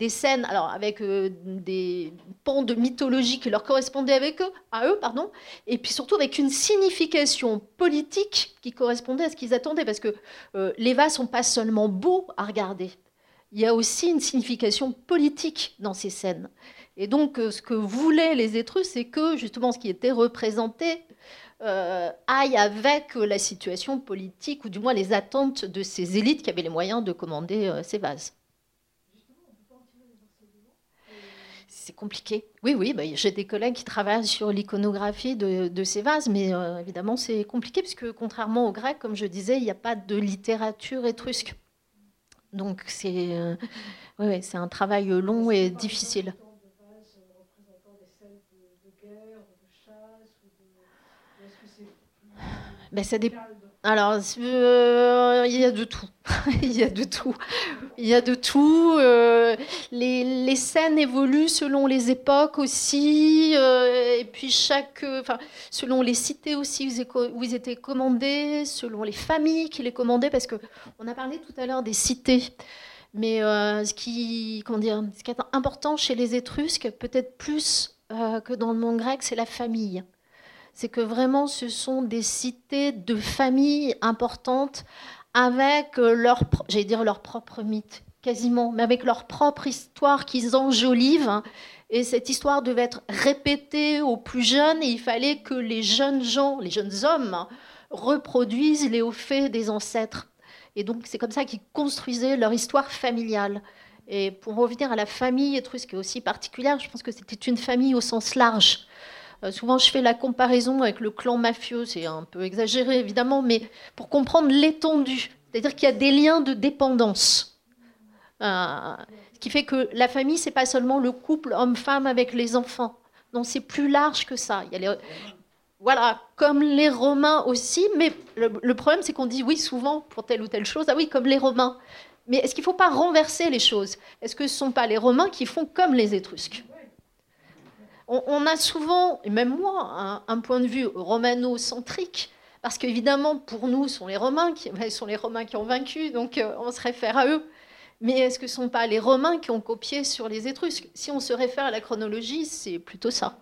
S3: des scènes, alors avec euh, des ponts de mythologie qui leur correspondaient avec eux, à eux, pardon, et puis surtout avec une signification politique qui correspondait à ce qu'ils attendaient, parce que euh, les vases sont pas seulement beaux à regarder, il y a aussi une signification politique dans ces scènes. Et donc, euh, ce que voulaient les Étrusques, c'est que justement ce qui était représenté aille avec la situation politique, ou du moins les attentes de ces élites qui avaient les moyens de commander ces vases. C'est compliqué. Oui, oui, bah, j'ai des collègues qui travaillent sur l'iconographie de, ces vases, mais euh, évidemment, c'est compliqué, puisque contrairement aux Grecs, comme je disais, il n'y a pas de littérature étrusque. Donc, c'est euh, un travail long et difficile. Ben, ça dépend. Alors, euh, il y a de tout. [LAUGHS] il y a de tout. Il y a de tout. Euh, les, scènes évoluent selon les époques aussi. Euh, et puis, chaque. Enfin, selon les cités aussi où ils étaient commandés, selon les familles qui les commandaient. Parce qu'on a parlé tout à l'heure des cités. Mais ce, qui, comment dire, ce qui est important chez les Étrusques, peut-être plus que dans le monde grec, c'est la famille c'est que vraiment ce sont des cités de familles importantes avec leur, j'allais dire leur propre mythe, quasiment, mais avec leur propre histoire qu'ils enjolivent. Et cette histoire devait être répétée aux plus jeunes et il fallait que les jeunes gens, les jeunes hommes, reproduisent les hauts faits des ancêtres. Et donc c'est comme ça qu'ils construisaient leur histoire familiale. Et pour revenir à la famille étrusque, qui est aussi particulière, je pense que c'était une famille au sens large. Euh, souvent, je fais la comparaison avec le clan mafieux, c'est un peu exagéré évidemment, mais pour comprendre l'étendue, c'est-à-dire qu'il y a des liens de dépendance. Euh, ce qui fait que la famille, c'est pas seulement le couple homme-femme avec les enfants. Non, c'est plus large que ça. Voilà, comme les Romains aussi, mais le, problème, c'est qu'on dit oui souvent pour telle ou telle chose, ah oui, comme les Romains. Mais est-ce qu'il ne faut pas renverser les choses? Est-ce que ce ne sont pas les Romains qui font comme les Étrusques? On, a souvent, et même moi, un, point de vue romano-centrique, Parce qu'évidemment, pour nous, ce sont les Romains qui, sont les Romains qui ont vaincu, donc euh, on se réfère à eux. Mais est-ce que ce ne sont pas les Romains qui ont copié sur les Étrusques? Si on se réfère à la chronologie, c'est plutôt ça.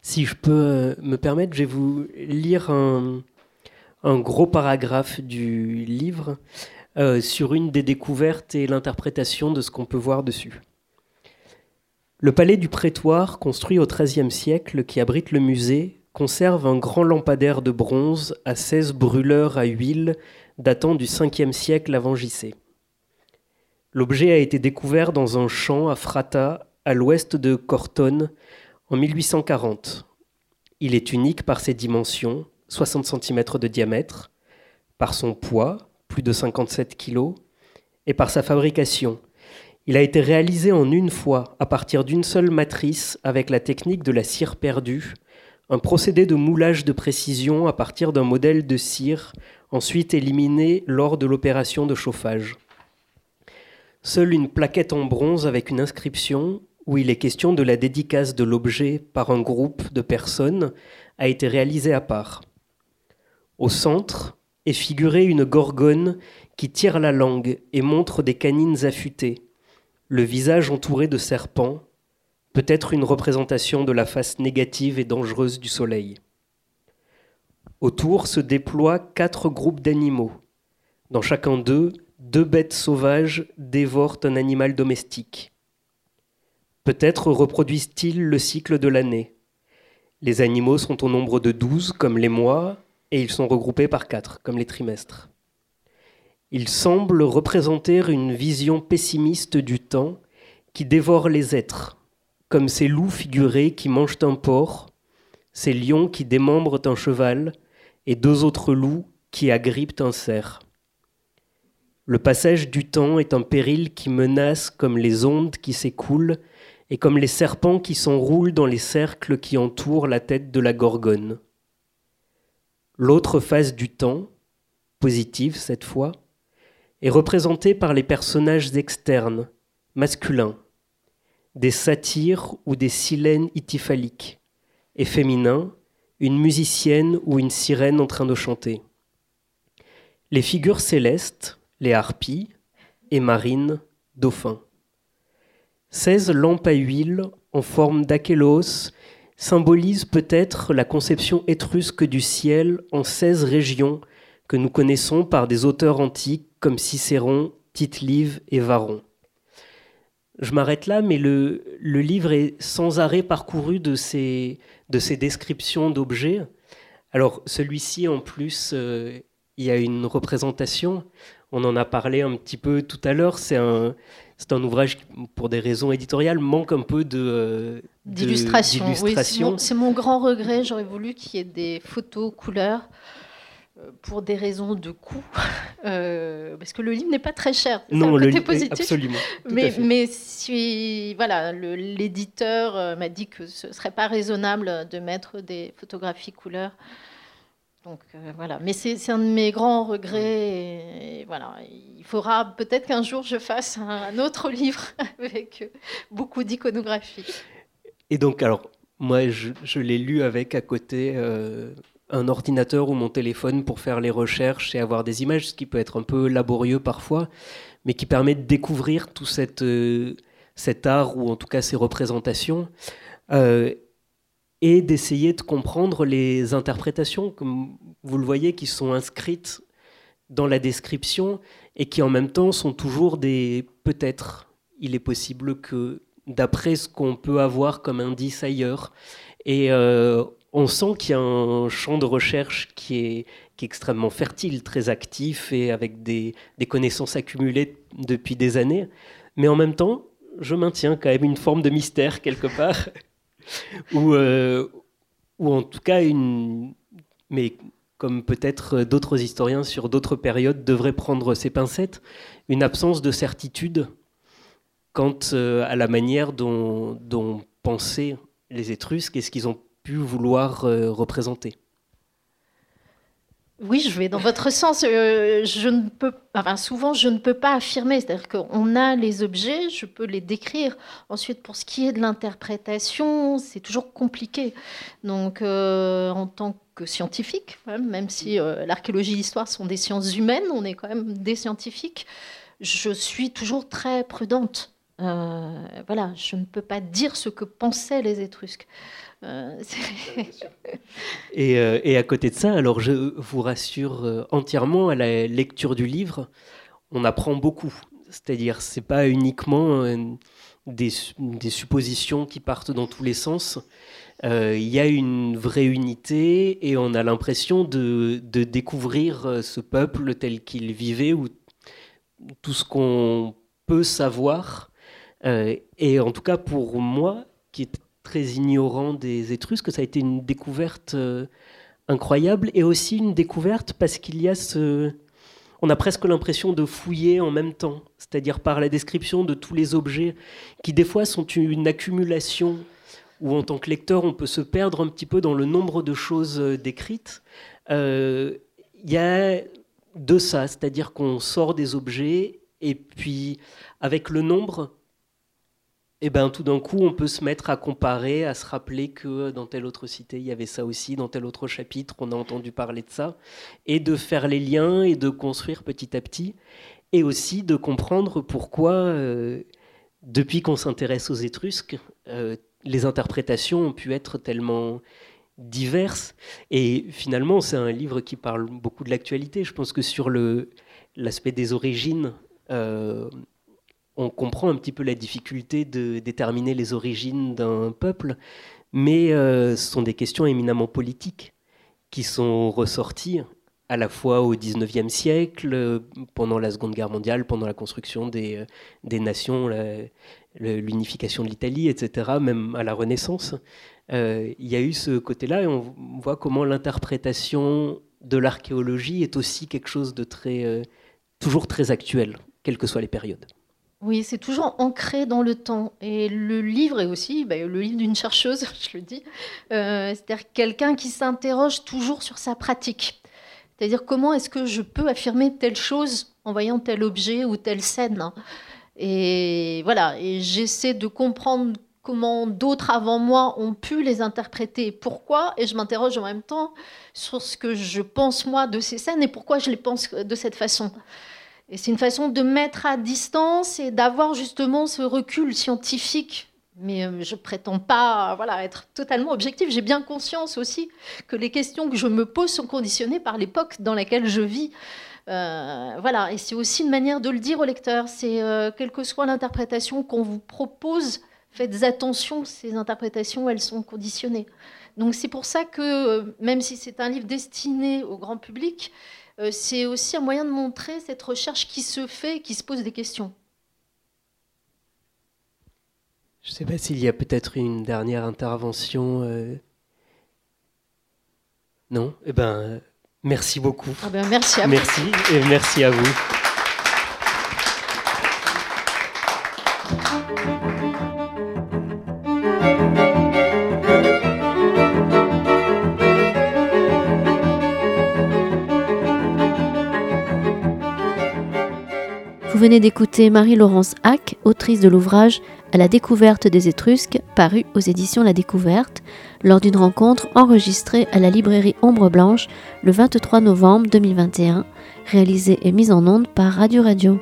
S2: Si je peux euh, me permettre, je vais vous lire un, gros paragraphe du livre euh, sur une des découvertes et l'interprétation de ce qu'on peut voir dessus. Le palais du prétoire, construit au XIIIe siècle, qui abrite le musée, conserve un grand lampadaire de bronze à 16 brûleurs à huile datant du 5e siècle avant JC. L'objet a été découvert dans un champ à Frata, à l'ouest de Cortone, en 1840. Il est unique par ses dimensions, 60 cm de diamètre, par son poids, plus de 57 kg, et par sa fabrication. Il a été réalisé en une fois, à partir d'une seule matrice, avec la technique de la cire perdue, un procédé de moulage de précision à partir d'un modèle de cire, ensuite éliminé lors de l'opération de chauffage. Seule une plaquette en bronze avec une inscription où il est question de la dédicace de l'objet par un groupe de personnes a été réalisée à part. Au centre est figurée une gorgone qui tire la langue et montre des canines affûtées, le visage entouré de serpents, peut-être une représentation de la face négative et dangereuse du soleil. Autour se déploient quatre groupes d'animaux. Dans chacun d'eux, deux bêtes sauvages dévorent un animal domestique. Peut-être reproduisent-ils le cycle de l'année. Les animaux sont au nombre de douze, comme les mois, et ils sont regroupés par quatre, comme les trimestres. Ils semblent représenter une vision pessimiste du temps qui dévore les êtres, comme ces loups figurés qui mangent un porc, ces lions qui démembrent un cheval, et deux autres loups qui agrippent un cerf. Le passage du temps est un péril qui menace comme les ondes qui s'écoulent et comme les serpents qui s'enroulent dans les cercles qui entourent la tête de la gorgone. L'autre face du temps, positive cette fois, est représentée par les personnages externes, masculins, des satyres ou des silènes ityphaliques, et féminins, une musicienne ou une sirène en train de chanter. Les figures célestes, les harpies, et marines, dauphins. Seize lampes à huile en forme d'achélos symbolisent peut-être la conception étrusque du ciel en seize régions que nous connaissons par des auteurs antiques comme Cicéron, Tite-Live et Varron je m'arrête là, mais le, livre est sans arrêt parcouru de ces, de ces descriptions d'objets. Alors celui-ci, en plus, euh, il y a une représentation. On en a parlé un petit peu tout à l'heure. C'est un, c'est un ouvrage qui, pour des raisons éditoriales, manque un peu de, euh,
S3: d'illustration. c'est, mon, mon, grand regret. J'aurais voulu qu'il y ait des photos couleurs. Euh, pour des raisons de coût, [LAUGHS] euh, parce que le livre n'est pas très cher.
S2: Non, le livre absolument.
S3: mais, mais si voilà, l'éditeur euh, m'a dit que ce serait pas raisonnable de mettre des photographies couleurs. Donc voilà, mais c'est un de mes grands regrets. voilà, il faudra peut-être qu'un jour je fasse un autre [LAUGHS] livre avec beaucoup d'iconographie.
S2: Et donc alors moi je, je l'ai lu avec à côté un ordinateur ou mon téléphone pour faire les recherches et avoir des images, ce qui peut être un peu laborieux parfois, mais qui permet de découvrir tout cette, euh, cet art ou en tout cas ces représentations euh, et d'essayer de comprendre les interprétations, comme vous le voyez, qui sont inscrites dans la description et qui en même temps sont toujours des peut-être. Il est possible que d'après ce qu'on peut avoir comme indice ailleurs, et euh, on sent qu'il y a un champ de recherche qui est, extrêmement fertile, très actif et avec des, connaissances accumulées depuis des années. Mais en même temps, je maintiens quand même une forme de mystère quelque part, [LAUGHS] ou, euh, ou en tout cas une... Mais comme peut-être d'autres historiens sur d'autres périodes devraient prendre ces pincettes, une absence de certitude quant euh, à la manière dont, dont pensaient les Étrusques et ce qu'ils ont vouloir euh, représenter.
S3: Oui, je vais dans votre sens. Euh, je ne peux, souvent, je ne peux pas affirmer. C'est-à-dire qu'on a les objets, je peux les décrire. Ensuite, pour ce qui est de l'interprétation, c'est toujours compliqué. Donc, euh, en tant que scientifique, même si l'archéologie et l'histoire sont des sciences humaines, on est quand même des scientifiques. Je suis toujours très prudente. Voilà, je ne peux pas dire ce que pensaient les Étrusques.
S2: Euh, [LAUGHS] et, et, à côté de ça, alors je vous rassure entièrement à la lecture du livre, on apprend beaucoup. C'est-à-dire, c'est pas uniquement des, des, suppositions qui partent dans tous les sens. Euh, il y a une vraie unité et on a l'impression de, découvrir euh, ce peuple tel qu'il vivait ou tout ce qu'on peut savoir. Euh, et en tout cas pour moi, qui est très ignorant des Étrusques, ça a été une découverte incroyable et aussi une découverte parce qu'il y a ce... On a presque l'impression de fouiller en même temps, c'est-à-dire par la description de tous les objets qui des fois sont une accumulation où en tant que lecteur, on peut se perdre un petit peu dans le nombre de choses euh, décrites. Euh, il y a de ça, c'est-à-dire qu'on sort des objets et puis avec le nombre, eh ben, tout d'un coup, on peut se mettre à comparer, à se rappeler que dans telle autre cité, il y avait ça aussi, dans tel autre chapitre, on a entendu parler de ça, et de faire les liens et de construire petit à petit, et aussi de comprendre pourquoi, euh, depuis qu'on s'intéresse aux Étrusques, les interprétations ont pu être tellement diverses. Et finalement, c'est un livre qui parle beaucoup de l'actualité. Je pense que sur l'aspect des origines, euh, on comprend un petit peu la difficulté de déterminer les origines d'un peuple, mais euh, ce sont des questions éminemment politiques qui sont ressorties à la fois au XIXe siècle, pendant la Seconde Guerre mondiale, pendant la construction des, des nations, l'unification de l'Italie, etc., même à la Renaissance. Euh, il y a eu ce côté-là et on voit comment l'interprétation de l'archéologie est aussi quelque chose de très, euh, toujours très actuel, quelles que soient les périodes.
S3: Oui, c'est toujours ancré dans le temps. Et le livre est aussi bah, le livre d'une chercheuse, [LAUGHS] je le dis. Euh, c'est-à-dire quelqu'un qui s'interroge toujours sur sa pratique. C'est-à-dire comment est-ce que je peux affirmer telle chose en voyant tel objet ou telle scène. Et voilà, et j'essaie de comprendre comment d'autres avant moi ont pu les interpréter, pourquoi, et je m'interroge en même temps sur ce que je pense moi de ces scènes et pourquoi je les pense de cette façon. Et c'est une façon de mettre à distance et d'avoir justement ce recul scientifique. Mais euh, je prétends pas voilà, être totalement objectif. J'ai bien conscience aussi que les questions que je me pose sont conditionnées par l'époque dans laquelle je vis. Euh, voilà, et c'est aussi une manière de le dire au lecteur. C'est euh, quelle que soit l'interprétation qu'on vous propose, faites attention, ces interprétations, elles sont conditionnées. Donc c'est pour ça que, même si c'est un livre destiné au grand public, c'est aussi un moyen de montrer cette recherche qui se fait, qui se pose des questions.
S2: Je ne sais pas s'il y a peut-être une dernière intervention. Non? Eh bien, Merci beaucoup.
S3: Ah ben, merci à vous.
S2: Merci et merci à vous.
S1: Vous venez d'écouter Marie-Laurence Hack, autrice de l'ouvrage À la découverte des Étrusques, paru aux éditions La Découverte, lors d'une rencontre enregistrée à la librairie Ombre Blanche le 23 novembre 2021, réalisée et mise en onde par Radio Radio.